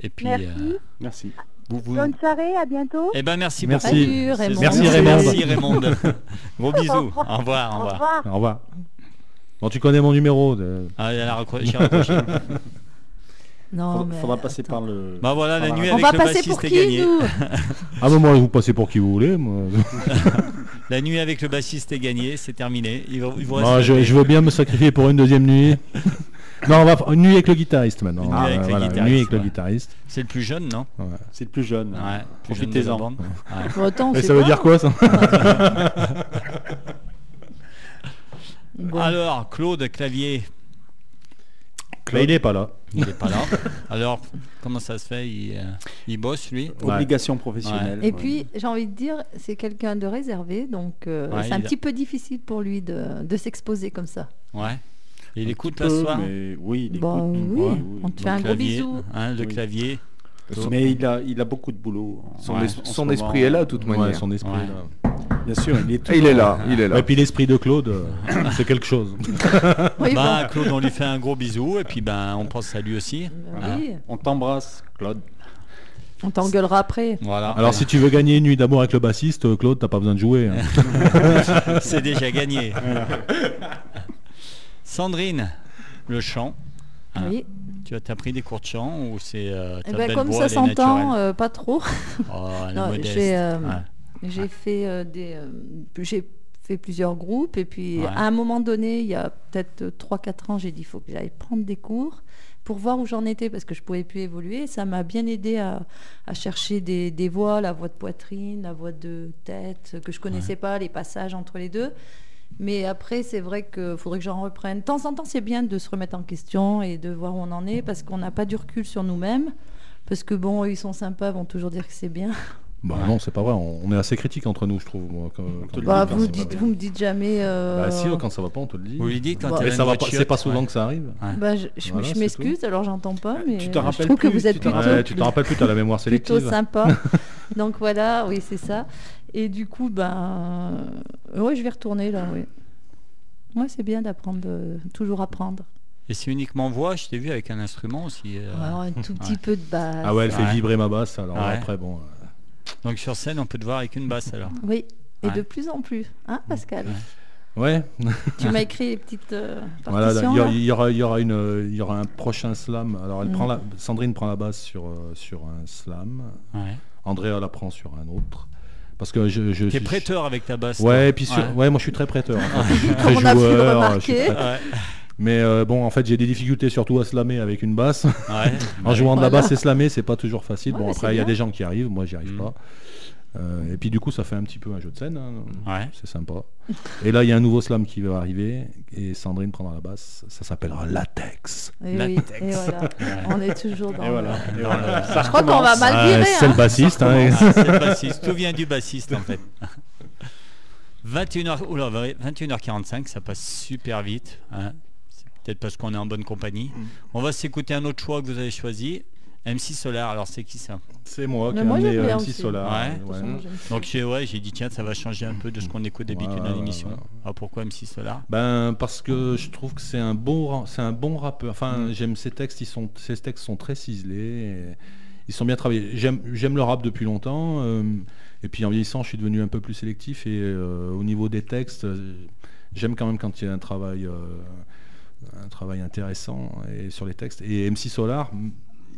Et puis, Merci. euh, Merci. vous, vous- Bonne soirée, à bientôt. Eh ben, merci, Merci. beaucoup. Salut, Raymond. Merci, Raymond. Merci Raymond. Gros bisous. Au revoir, au Au revoir. revoir. Au revoir. Bon tu connais mon numéro. de- Ah, elle a raccroché. Non, Faudra, mais faudra passer attends. par le. Bah voilà, la nuit On avec va le passer bassiste pour est qui, gagné. nous? Ah ben moi vous passez pour qui vous voulez. Moi. La nuit avec le bassiste est gagnée, c'est terminé. Il, va- il vous reste je, le- je veux bien me sacrifier pour une deuxième nuit. non, on va une nuit avec le guitariste maintenant. Une nuit avec le voilà, guitariste, nuit avec le ouais. guitariste. C'est le plus jeune, non? Ouais. C'est le plus jeune. Ouais. Profitez-en. Ouais. Autant, Et ça veut dire quoi ça? Bon. Alors, Claude Clavier, Bah, Il est pas là. il n'est pas là. Alors, comment ça se fait? Il, euh, il bosse, lui? Obligation professionnelle. Et ouais. puis, j'ai envie de dire, c'est quelqu'un de réservé, donc euh, Ouais, c'est un a- petit peu difficile pour lui de, de s'exposer comme ça. Ouais. Il Un écoute petit là ce peu, soir mais oui, il Bon, écoute. oui, Ouais, on te fait un gros bisou. hein, le Oui. clavier. Mais il a, il a beaucoup de boulot. en- Son, es- moment. esprit est là, de toute Ouais, manière. son esprit Ouais. là. Bien sûr, il est, Ah, il est toujours- là, il est là. Et puis l'esprit de Claude, euh, c'est quelque chose. Oui, Bah, Claude, on lui fait un gros bisou et puis ben, on pense à lui aussi. hein. oui, On t'embrasse, Claude. on t'engueulera après. Voilà. Alors si tu veux gagner une nuit d'amour avec le bassiste, euh, Claude, t'as pas besoin de jouer. hein. c'est déjà gagné. Sandrine, le chant. Hein. Oui. Tu as t'as pris des cours de chant ou c'est euh, Eh ben, comme voix, ça s'entend, euh, pas trop. Oh, Non, modeste. J'ai, euh, Ouais. Fait euh, des, euh, j'ai fait plusieurs groupes et puis Ouais. à un moment donné, il y a peut-être 3-4 ans, j'ai dit il faut que j'aille prendre des cours pour voir où j'en étais parce que je pouvais plus évoluer. Ça m'a bien aidé à, à chercher des, des voix, la voix de poitrine, la voix de tête que je connaissais pas, les passages entre les deux. Mais après, c'est vrai qu'il faudrait que j'en reprenne. De temps en temps, c'est bien de se remettre en question et de voir où on en est parce qu'on n'a pas du recul sur nous-mêmes. Parce que bon, ils sont sympas, vont toujours dire que c'est bien. Bah non, c'est pas vrai. On, on est assez critique entre nous, je trouve. moi, quand- quand- Bah, vous, dites, me dites jamais. euh, Bah si, quand ça va pas, on te le dit. Vous lui dites quand Bah, ça va pas, c'est pas souvent ouais. que ça arrive. Bah, je, je- Voilà, je m'excuse, alors j'entends pas, mais Tu te euh, rappelles je trouve que vous êtes tu te plutôt, rappelles- Ouais, tu te rappelles plus, t'as la mémoire plutôt sélective. sympa. Donc voilà, oui, c'est ça. Et du coup, ben, euh, ouais, je vais retourner là, oui. Ouais, c'est bien d'apprendre, toujours apprendre. Et c'est uniquement voix, je t'ai vu avec un instrument aussi. euh. Alors, un tout petit ouais. peu de base. Ah ouais, elle fait Ouais. vibrer ma basse. Alors Ouais. après, bon. Donc sur scène, on peut te voir avec une basse alors. Oui, et Ouais. de plus en plus, hein, Pascal. Ouais. Tu m'as écrit les petites euh, Voilà, partitions. il y, aura- là il y aura, y aura une, il y aura un prochain slam. Alors, elle Mm. prend la, Sandrine prend la basse sur, euh, sur un slam. Ouais. Andrea la prend sur un autre. Parce que je, je T'es suis- prêteur avec ta basse. Ouais, puis sur- ouais. moi je suis très prêteur. Je suis très Comme on a pu le joueur, je suis remarquer. très-. Mais euh, bon, en fait, j'ai des difficultés surtout à slammer avec une basse. Ouais. en jouant de la basse et slammer, c'est pas toujours facile. Ouais, bon, après, il y a des gens qui arrivent, moi j'y arrive Mm. pas. Euh, et puis du coup, ça fait un petit peu un jeu de scène. hein. Ouais. C'est sympa. Et là, il y a un nouveau slam qui va arriver et Sandrine prendra la basse. Ça s'appellera Latex. Et La oui, et voilà. On est toujours dans. Et voilà. le- Et voilà. Ça Je crois qu'on va mal Ah, virer. c'est hein. le bassiste. hein, Ah, c'est le bassiste. Tout vient du bassiste en fait. 21h, oula, 21h45, ça passe super vite. Peut-être parce qu'on est en bonne compagnie. Mm. On va s'écouter un autre choix que vous avez choisi. MC Solar, alors c'est qui ça? C'est moi qui ai amené MC aussi. Solar. Ouais. Ouais. Donc j'ai ouais, dit tiens, ça va changer un peu de ce qu'on écoute d'habitude dans l'émission. Alors pourquoi MC Solar? Ben parce que je trouve que c'est un bon c'est un bon rappeur. Enfin, Mm. j'aime ses textes, ils sont ces textes sont très ciselés, et ils sont bien travaillés. J'aime le rap depuis longtemps euh, et puis en vieillissant, je suis devenu un peu plus sélectif et euh, au niveau des textes, euh, j'aime quand même quand il y a un travail euh, un travail intéressant et sur les textes et MC Solar,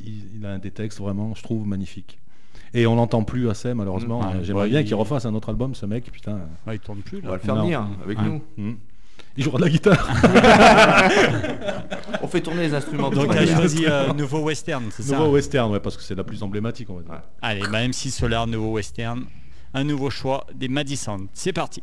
il, il a des textes vraiment, je trouve magnifiques. Et on l'entend plus assez malheureusement. Ouais, J'aimerais ouais, bien il- qu'il refasse un autre album, ce mec. Putain. Ouais, Il tourne plus On là. va le faire venir avec Ouais. nous. Hmm. Il jouera de la guitare. On fait tourner les instruments. de Donc tu as choisi euh, nouveau western, c'est ça Nouveau western, ouais, parce que c'est la plus emblématique, on va dire. Ouais. Allez, bah MC Solar, nouveau western, un nouveau choix des Madison. C'est parti.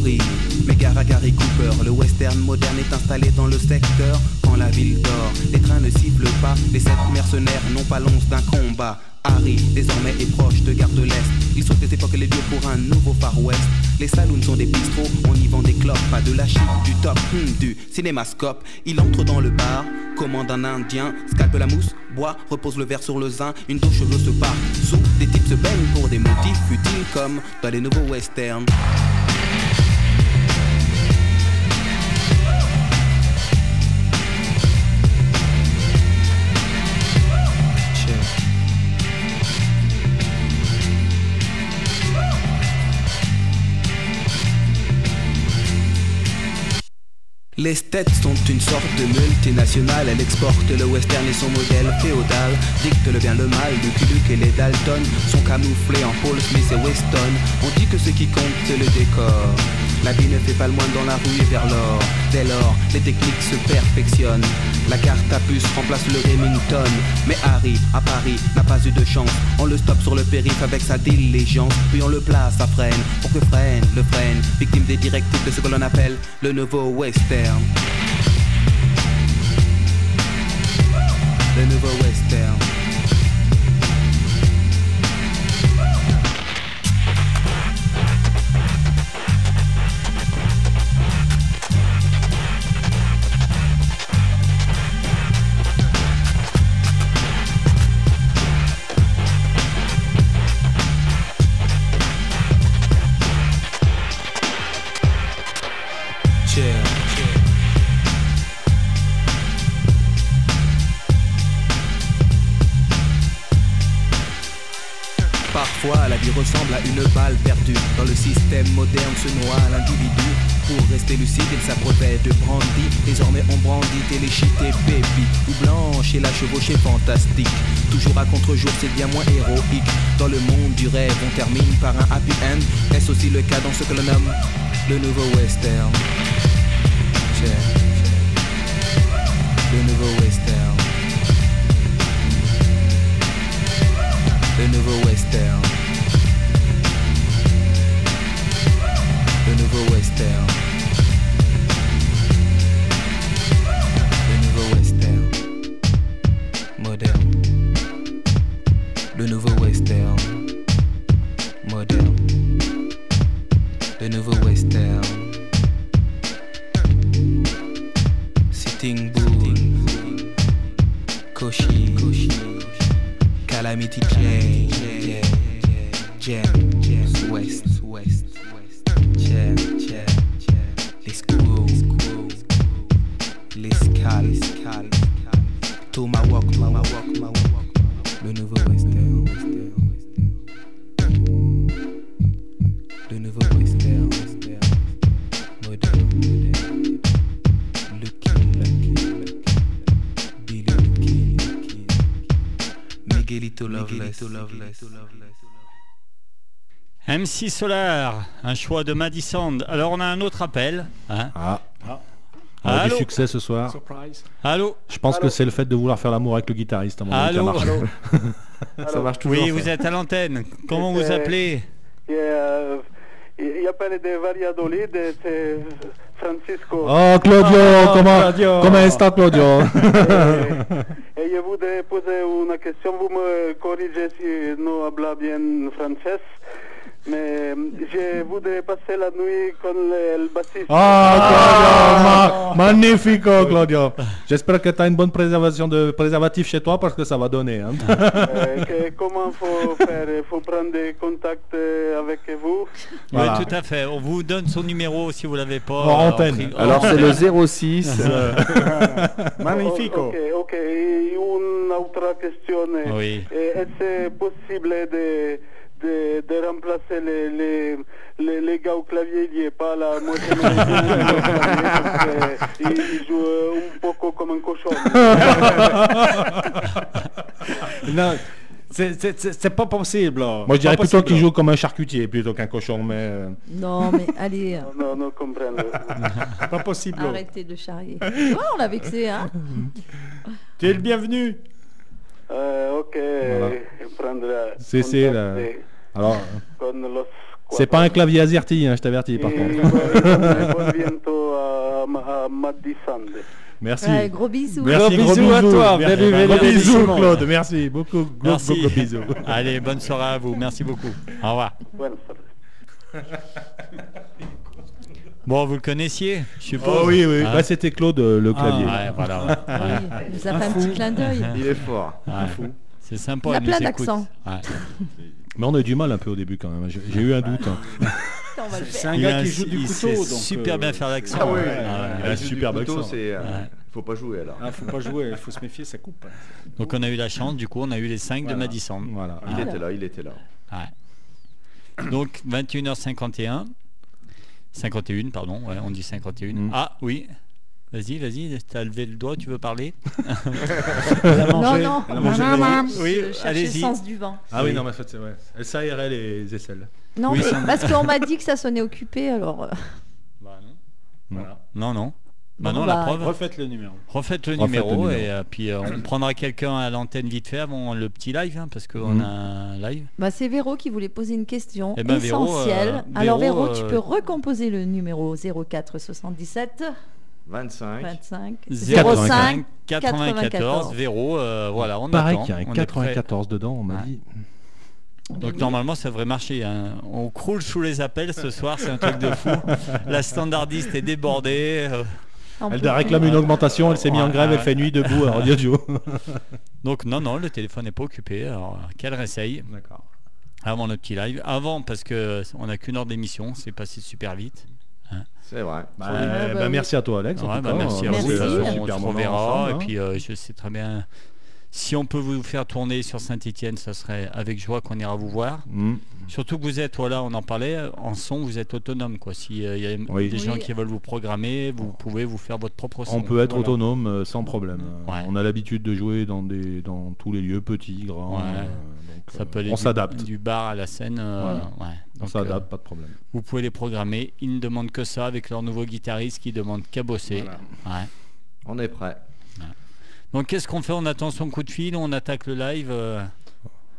Gorilles, mais Gary Cooper. Le western moderne est installé dans le secteur quand la ville dort. Les trains ne sifflent pas, les sept mercenaires n'ont pas l'once d'un combat. Harry, désormais, est proche de Gare de l'Est. Il sauve des époques et les lieux pour un nouveau Far West. Les saloons sont des bistrots, on y vend des clopes, pas de la chic, du top, hmm, du cinémascope. Il entre dans le bar, commande un indien, scalpe la mousse, boit, repose le verre sur le zin, une douche cheveux se part. Sous, des types se baignent pour des motifs futiles comme dans les nouveaux westerns. Les States sont une sorte de multinationale, elle exporte le western et son modèle féodal, dicte le bien le mal, Lucky Luke et les Dalton sont camouflés en Paul Smith et Weston. On dit que ce qui compte c'est le décor. La vie ne fait pas le moine dans la rue et vers l'or. Dès lors, les techniques se perfectionnent. La carte à puce remplace le Remington. Mais Harry, à Paris, n'a pas eu de chance. On le stoppe sur le périph' avec sa diligence. Puis on le place à freine pour que freine le freine. Victime des directives de ce que l'on appelle le nouveau western. Le nouveau western. Chill. La vie ressemble à une balle perdue. Dans le système moderne se noie l'individu. Pour rester lucide, il s'approvait de brandy. Désormais, on brandit et les et baby. Ou blanche et la chevauchée fantastique. Toujours à contre-jour, c'est bien moins héroïque. Dans le monde du rêve, on termine par un happy end. Est-ce aussi le cas dans ce que l'on nomme le nouveau western? Le nouveau western Le nouveau western over West Town. MC Solar, un choix de Madison. Alors on a un autre appel. hein. Ah. On a du Allô succès ce soir. Surprise. Allô Je pense que c'est le fait de vouloir faire l'amour avec le guitariste. à mon avis, Allô ça marche. Ça marche toujours. Oui, vous êtes à l'antenne. Comment vous Euh, appelez Et, euh, il appelle de Valladolid, c'est Francisco. Oh Claudio, Oh, comment, Claudio. comment est Claudio Et je voudrais poser une question. Vous me corrigez si nous habla bien français. Mais je voudrais passer la nuit con le, le bassiste. Ah, Claudio, ma- magnifico Claudio. J'espère que tu as une bonne préservation de préservatif chez toi parce que ça va donner. hein. Euh, que- comment faut faire? Il faut prendre des contacts euh, avec vous? Voilà. Oui, tout à fait. On vous donne son numéro si vous l'avez pas. Euh, en antenne. Alors c'est le 06. Magnifico. Ok, ok. Et une autre question. Oui. Est-ce possible de, de, de remplacer les, les, les, les gars au clavier Il n'y est pas là. Moi, je clavier parce que il, il joue euh, un peu comme un cochon. Non, c'est- c'est c'est- c'est pas possible. là. Moi je dirais plutôt possible. qu'il joue comme un charcutier plutôt qu'un cochon. Mais euh, Non, mais allez, Non, non, comprendre. Pas possible. arrêtez de charrier. Ouais, on l'a vexé, hein Tu es le bienvenu. Euh, ok, Voilà. prendre C'est- c'est la- de- alors, c'est pas un clavier AZERTY, hein, je t'avertis par contre. Merci. Ouais, Gros bisous. Merci, Gros bisous à toi, Merci. nouvelle Gros bisous. Claude, merci beaucoup. Gros, Merci. gros, gros bisous. Allez, bonne soirée à vous. Merci beaucoup. Au revoir. Bon, vous le connaissiez, je suppose. Oh oui, oui. Hein? Bah, c'était Claude euh, le Ah, clavier. ouais, voilà. ouais. Oui, il nous a fait un petit clin d'œil. Il est fort. Ouais. C'est sympa. Il a plein d'accents. Mais on a eu du mal un peu au début quand même. J'ai eu un doute. hein. C'est un Il gars a qui joue du il couteau. sait donc, super euh, bien faire l'accent. Ah oui. Ouais, ouais. Il a un Avec du superbe couteau, accent. c'est, euh, Ouais. Faut pas jouer alors. Ah, faut pas jouer, il faut se méfier, ça coupe. Donc on a eu la chance, du coup on a eu les 5 de Voilà. Madison. Voilà. Il Voilà. était là, il était là. Ouais. Donc 21h51. 51, pardon, ouais, on dit 51. Mm. Ah oui, vas-y, vas-y, t'as levé le doigt, tu veux parler Non, non, Elle a mangé non, des non, Oui, allez-y. sens du vent. Ah oui, Oui. non, mais ça, c'est ouais. Elle s'aérait les aisselles. Non, Oui, mais- parce qu'on m'a dit que ça sonnait occupé, alors... euh, Bah non. Voilà. Non, non. Bah non, bah, la preuve. Refaites le numéro. Refaites le Refaites numéro, le numéro. et euh, puis euh, on prendra quelqu'un à l'antenne vite fait avant le petit live, hein, parce qu'on Mhm. a un live. Bah, c'est Véro qui voulait poser une question Eh ben, Véro, essentielle. euh, Alors Véro, Véro, tu euh, peux recomposer le numéro 04 77 25. 25 05 94. 94, Véro, euh, voilà, on Pareil attend. qu'il y a un on est prêt. 94 dedans, on m'a Ouais. dit. Donc normalement ça devrait marcher. hein. On croule sous les appels ce soir, c'est un truc de fou. La standardiste est débordée. euh, Elle réclame une augmentation, elle s'est mise en grève, ouais. elle fait nuit debout à Radio Dio. Donc non, non, le téléphone n'est pas occupé. Alors qu'elle réessaye D'accord. avant notre petit live. Avant parce que on n'a qu'une heure d'émission, c'est passé super vite. C'est vrai. Bah, bah bah, merci à toi, Alex. en Ouais, tout bah, cas. merci à On vous. Un on se reverra. et hein. puis euh, je sais très bien. Si on peut vous faire tourner sur Saint-Etienne, ça serait avec joie qu'on ira vous voir. Mm. Surtout que vous êtes, voilà, on en parlait, en son, vous êtes autonome. Quoi. S'il y a Oui. des gens qui veulent vous programmer, vous pouvez vous faire votre propre son. On peut être Voilà. autonome euh, sans problème. Euh, Ouais. On a l'habitude de jouer dans, des, dans tous les lieux, petits, grands. Ouais. euh, donc, Ça euh, peut aller on s'adapte. Du bar à la scène. euh, ouais. On Donc, s'adapte, pas de problème. euh, vous pouvez les programmer. Ils ne demandent que ça avec leur nouveau guitariste qui demande qu'à bosser. Ouais. On est prêt. Donc qu'est-ce qu'on fait On attend son coup de fil, on attaque le live. euh,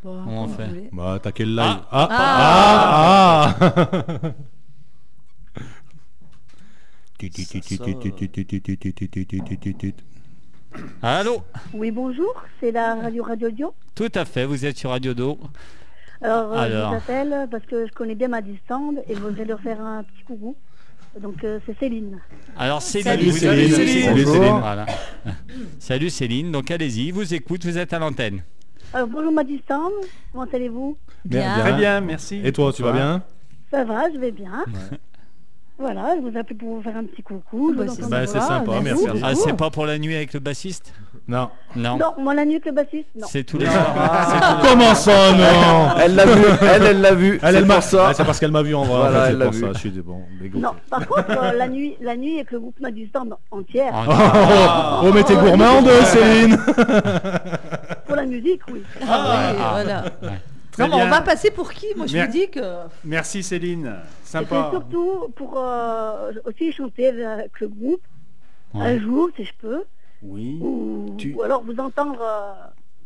Bon, Comment on fait. Bah, attaquer le live. Ah. Ah, ah, ah, ah. Allô Oui, bonjour, c'est la radio Radio Dio. Tout à fait, vous êtes sur Radio Do. Alors, euh, je vous appelle parce que je connais bien ma distance et je voudrais leur faire un petit coucou. Donc euh, c'est Céline. Alors Céline, Salut, vous Céline. avez- Salut. Céline. Voilà. Salut Céline, donc allez-y, vous écoute, vous êtes à l'antenne. Alors, bonjour ma distance, comment allez-vous? Bien. Très bien, merci. Et toi, tu vas bien? Ça va, je vais bien. Voilà, je vous appelle pour vous faire un petit coucou. je Bah, c'est Bah, sympa, merci. Ah, c'est pas pour la nuit avec le bassiste Non. Non. Non, moi la nuit avec le bassiste, non. C'est tous les tous les- Comment ça, non Elle l'a vu, elle, elle l'a vu. Elle, c'est elle m'a pour ça. Ouais, c'est parce qu'elle m'a vu en vrai. en fait, elle l'a vu. ça. Je suis bon. dégoûté. Non, par contre, euh, la nuit, la nuit avec le groupe Madistan entière, Ah, Oh, oh, mais t'es gourmande, Céline pour la musique, oui. Ah, oui, Ah. voilà. Non, mais on va passer pour qui Moi, je Mer- me dis que. Merci Céline, sympa. c'est surtout pour euh, aussi chanter avec le groupe, Ouais. un jour, si je peux, Oui. ou, Tu- ou alors vous entendre euh,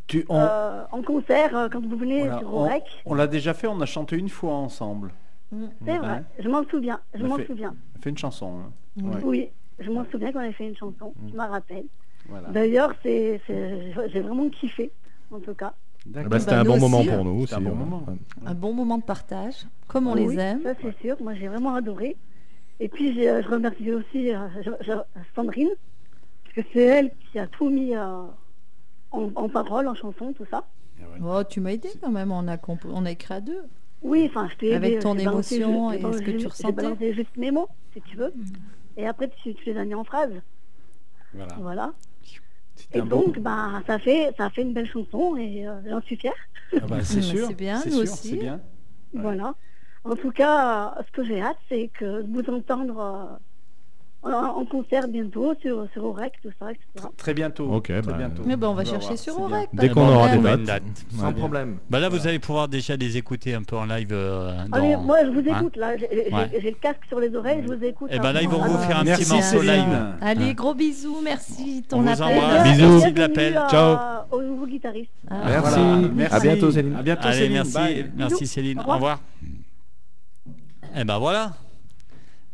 Tu, on, euh, en concert euh, quand vous venez voilà, sur Orec. on l'a déjà fait, on a chanté une fois ensemble. C'est vrai, je m'en souviens, je m'en fait- souviens. On a fait une chanson. hein. Ouais. Oui, je m'en souviens qu'on avait fait une chanson, Mm. je m'en rappelle. Voilà. D'ailleurs, c'est, c'est- j'ai vraiment kiffé, en tout cas. D'accord. Bah, C'était Bah, un nous bon moment aussi. pour nous aussi. C'était un bon ouais. moment. Un bon moment de partage, comme on Oui, les aime. Ça, c'est sûr. Moi, j'ai vraiment adoré. Et puis, j'ai- je remercie aussi euh, je- je- Sandrine, parce que c'est elle qui a tout mis euh, en, en parole, en chanson, tout ça. Oh, tu m'as aidé quand même, on a, on a écrit à deux. Oui, enfin, je t'ai aidé. Avec ton j'ai balancé émotion et ce que j'ai- tu J'ai ressentais. balancé juste mes mots, si tu veux. Et après, tu, tu les as mis en phrase. Voilà. Voilà. Et un bon. donc, bah, ça fait, ça fait une belle chanson et euh, j'en suis fière. Ah bah, c'est Mais sûr. c'est bien, c'est nous sûr, aussi. C'est bien. Ouais. Voilà. En tout cas, ce que j'ai hâte, c'est que de vous entendre euh, en, en concert bientôt sur, sur Orec, tout ça, etc. Très bientôt. Ok, très bah, bientôt. Mais ben, on va va chercher voir, sur. Orec. Dès qu'on aura des dates. Sans Ouais. problème. Bah là, vous allez pouvoir déjà les écouter un peu en live. euh, dans- Allez, moi, je vous hein écoute, là. J'ai Ouais. le casque sur les oreilles, je vous écoute. Eh ben là, ils vont Ah, vous faire un Merci petit morceau live. Allez, Hein. gros bisous, merci de On ton vous appel. embrasse. Et Bisous. bienvenue de l'appel. Ciao. Au nouveau guitariste. Ah. Merci. Merci. À bientôt, Céline. À bientôt, Allez, Céline. merci, merci. Céline. Au revoir. revoir. Eh ben voilà.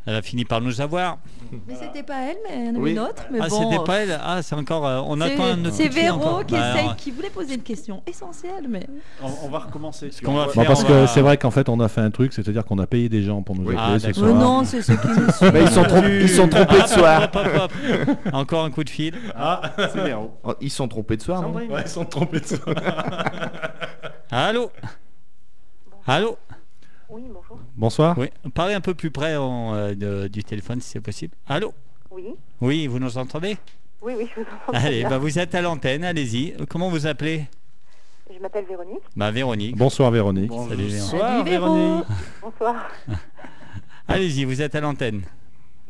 Elle a fini par nous avoir. Mais c'était pas elle, mais il y en avait Oui. une autre. Mais ah, bon, c'était pas elle. Ah, c'est encore. euh, on attend un autre C'est Véro qui, Bah, essaye, alors, qui voulait poser une question essentielle, mais On, on va recommencer. Ce qu'on va Bon, faire, parce on que va- c'est vrai qu'en fait, on a fait un truc, c'est-à-dire qu'on a payé des gens pour nous Oui. appeler Ah, ce d'accord. Soir. non, c'est ceux qui nous suivent. Mais ils sont, trop- ils sont trompés de Hop, soir. hop, hop, hop. Encore un coup de fil. Ah, c'est Véro. Oh, Ils sont trompés de soir. non. Ouais, ils sont trompés de soir. Allô? Allô? Oui, bonjour. Bonsoir. Oui, parlez un peu plus près en, euh, de- du téléphone si c'est possible. Allô Oui, Oui, vous nous entendez oui, oui, je vous entends. très Allez, bien. bah vous êtes à l'antenne, allez-y. Comment vous appelez Je m'appelle Véronique. Bah Véronique. Bonsoir Véronique. Salut, Véro. Bonsoir, Salut, Véro. Véronique. Bonsoir. Allez-y, vous êtes à l'antenne.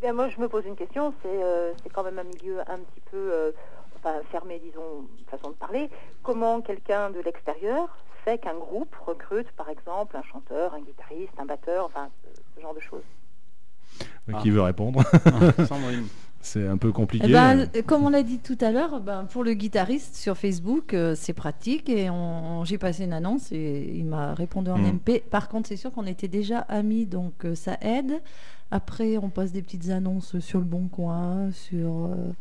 Bien, moi, je me pose une question. C'est euh, c'est quand même un milieu un petit peu euh, enfin, fermé, disons, façon de parler. Comment quelqu'un de l'extérieur fait qu'un groupe recrute, par exemple, un chanteur, un guitariste, un batteur, enfin, ce genre de choses Qui veut répondre Sandrine. C'est un peu compliqué. Eh ben, comme on l'a dit tout à l'heure, ben, pour le guitariste sur Facebook, euh, c'est pratique et on- j'ai passé une annonce et il m'a répondu en Mm. MP. Par contre, c'est sûr qu'on était déjà amis, donc euh, ça aide. Après, on passe des petites annonces sur le Bon Coin, sur. euh,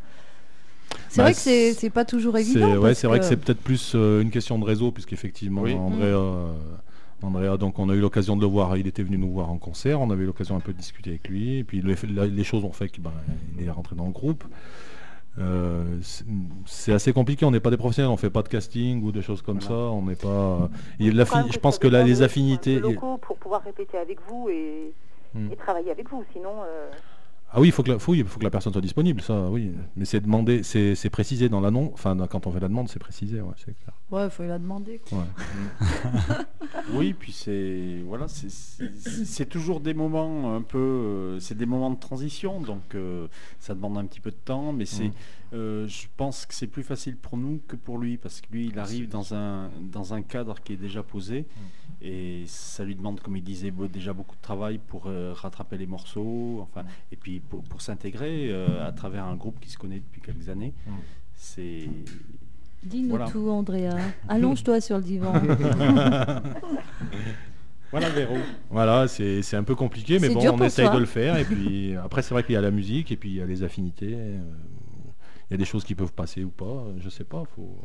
C'est Bah, vrai que c'est c'est pas toujours C'est évident. ouais, c'est vrai que c'est peut-être plus euh, une question de réseau, puisqu'effectivement, Oui. Andrea, euh, Andrea, donc on a eu l'occasion de le voir, il était venu nous voir en concert, on avait eu l'occasion un peu de discuter avec lui, et puis les, la- les choses ont fait qu'il est rentré dans le groupe. Euh, c'est- c'est assez compliqué, on n'est pas des professionnels, on fait pas de casting ou des choses comme ça, on n'est pas. il- je pense que là, les affinités. locaux pour pouvoir répéter avec vous et, Hmm. et travailler avec vous. Sinon, euh, Ah oui, il faut que la, faut, il faut que la personne soit disponible, ça, oui. Mais c'est demandé, c'est c'est précisé dans l'annonce. Enfin, quand on fait la demande, c'est précisé, ouais, c'est clair. Ouais, il faut la demander. quoi. Ouais. Oui, puis c'est voilà, c'est- c'est c'est toujours des moments un peu, euh, c'est des moments de transition, donc euh, ça demande un petit peu de temps, mais c'est, Mm. euh, je pense que c'est plus facile pour nous que pour lui, parce que lui, il arrive dans un dans un cadre qui est déjà posé, et ça lui demande, comme il disait, déjà beaucoup de travail pour euh, rattraper les morceaux, enfin, et puis pour, pour s'intégrer euh, à travers un groupe qui se connaît depuis quelques années, Mm. c'est Dis-nous Voilà. tout, Andrea. Allonge-toi sur le divan. voilà Véro. Voilà, c'est c'est un peu compliqué, mais bon, on essaye toi. de le faire. Et puis après, c'est vrai qu'il y a la musique, et puis il y a les affinités. euh, il y a des choses qui peuvent passer ou pas. Je sais pas. Faut...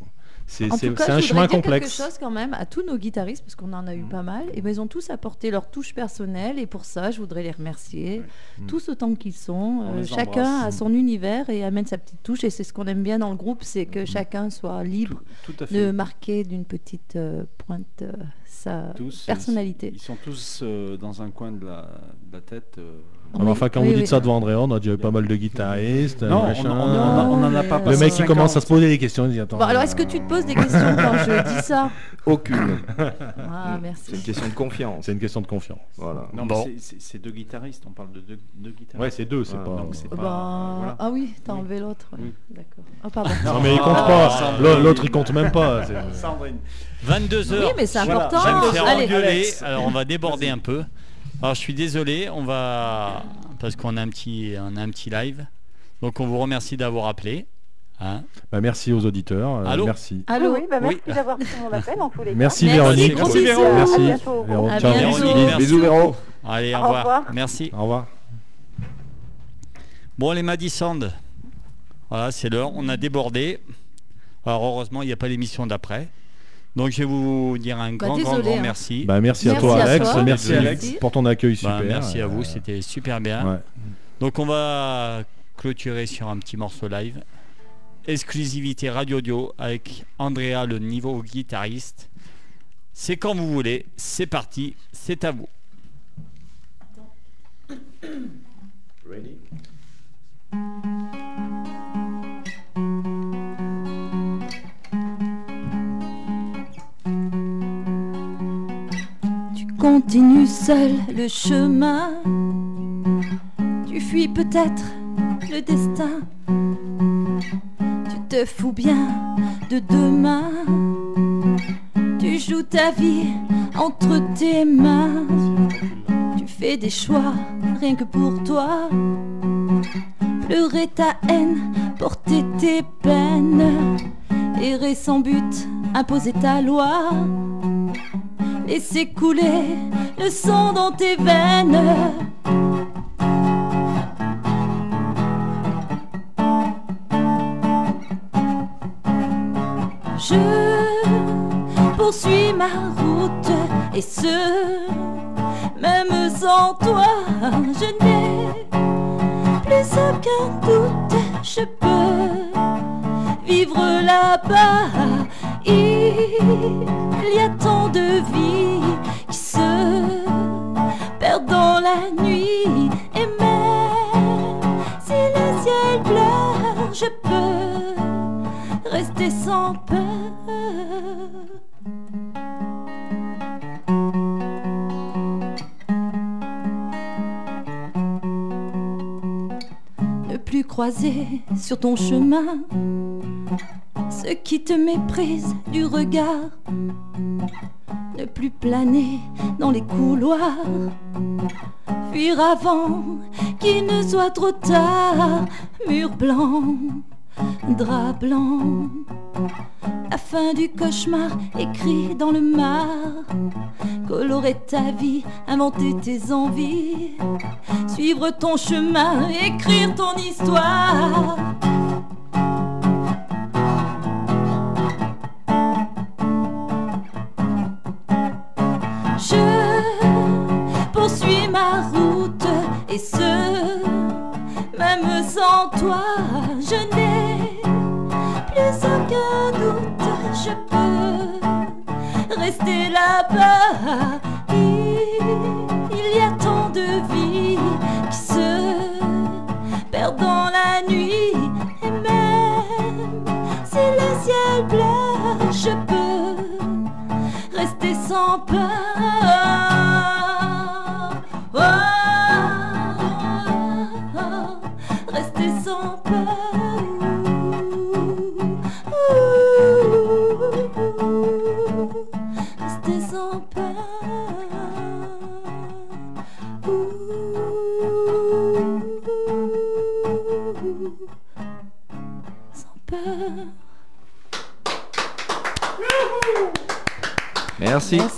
C'est un je chemin dire complexe. quelque chose quand même à tous nos guitaristes, parce qu'on en a eu pas mal, et ben, ils ont tous apporté leur touche personnelle, et pour ça, je voudrais les remercier, tous autant qu'ils sont. On Euh, chacun embrasse. a son univers et amène sa petite touche, et c'est ce qu'on aime bien dans le groupe, c'est que chacun soit libre Tout- tout à de marquer d'une petite euh, pointe euh, sa Tous, personnalité. Ils, ils sont tous euh, dans un coin de la, de la tête. euh, Ah, enfin, quand Oui, vous oui. dites ça devant André, on a déjà eu pas mal de guitaristes. Non, on- machin. on- on en a- a pas Le mec, il 50. commence à se poser des questions. Il dit, attends, Bon, alors, est-ce que tu te poses des questions quand je dis ça? Aucune. Ah, merci. C'est une question de confiance. C'est une question de confiance. Voilà. Non, Bon. mais c'est- deux guitaristes. On parle de deux, deux guitaristes. Ouais, c'est deux, c'est Ouais, pas. Donc Bah, voilà. Ah oui, t'as Oui. enlevé l'autre. D'accord. Ah, pardon. Non, mais il compte Ah, pas. L'autre, il compte même pas. Sandrine. 22 heures. Oui, mais c'est Voilà, important. Je vais me faire Allez. engueuler, Alex. alors on va déborder un peu. Alors je suis désolé, on va parce qu'on a un petit on a un petit live. Donc on vous remercie d'avoir appelé. Hein Bah, merci aux auditeurs. euh, Allô merci. Allô Oui, bah, merci Oui. d'avoir pris mon appel en tous les cas. Merci, Merci, Véronique. gros Merci, bisous. Véro. Merci. À bientôt. Véro. À Ciao. bientôt. Véronique, merci. Bisous, Véro. Allez, au, Au revoir. revoir. Merci. Au revoir. Bon les Madison. Voilà, c'est l'heure, on a débordé. Alors heureusement, il n'y a pas l'émission d'après. Donc je vais vous dire un grand, grand, désolé, grand hein. merci. Bah, merci, à toi, à Alex. toi. Merci, Merci, pour ton accueil Bah, super. merci à vous, Euh, c'était super bien. ouais. Donc on va clôturer sur un petit morceau live. Exclusivité radio audio avec Andrea le niveau guitariste. C'est quand vous voulez, c'est parti, c'est à vous. Tu continues seul le chemin. Tu fuis peut-être le destin. Tu te fous bien de demain. Tu joues ta vie entre tes mains. Tu fais des choix rien que pour toi. Pleurer ta haine, porter tes peines. Errer sans but, imposer ta loi. Laisser couler le sang dans tes veines. Je poursuis ma route et ce, même sans toi, je n'ai plus aucun doute. Je peux vivre là-bas. Il y a tant de vies qui se perdent dans la nuit. Et même si le ciel pleure, je peux rester sans peur. Ne plus croiser sur ton chemin ceux qui te méprisent du regard. Ne plus planer dans les couloirs. Fuir avant qu'il ne soit trop tard. Mur blanc, drap blanc. La fin du cauchemar écrit dans le marbre. Colorer ta vie, inventer tes envies. Suivre ton chemin, écrire ton histoire. Je peux rester là-bas. Merci. Merci.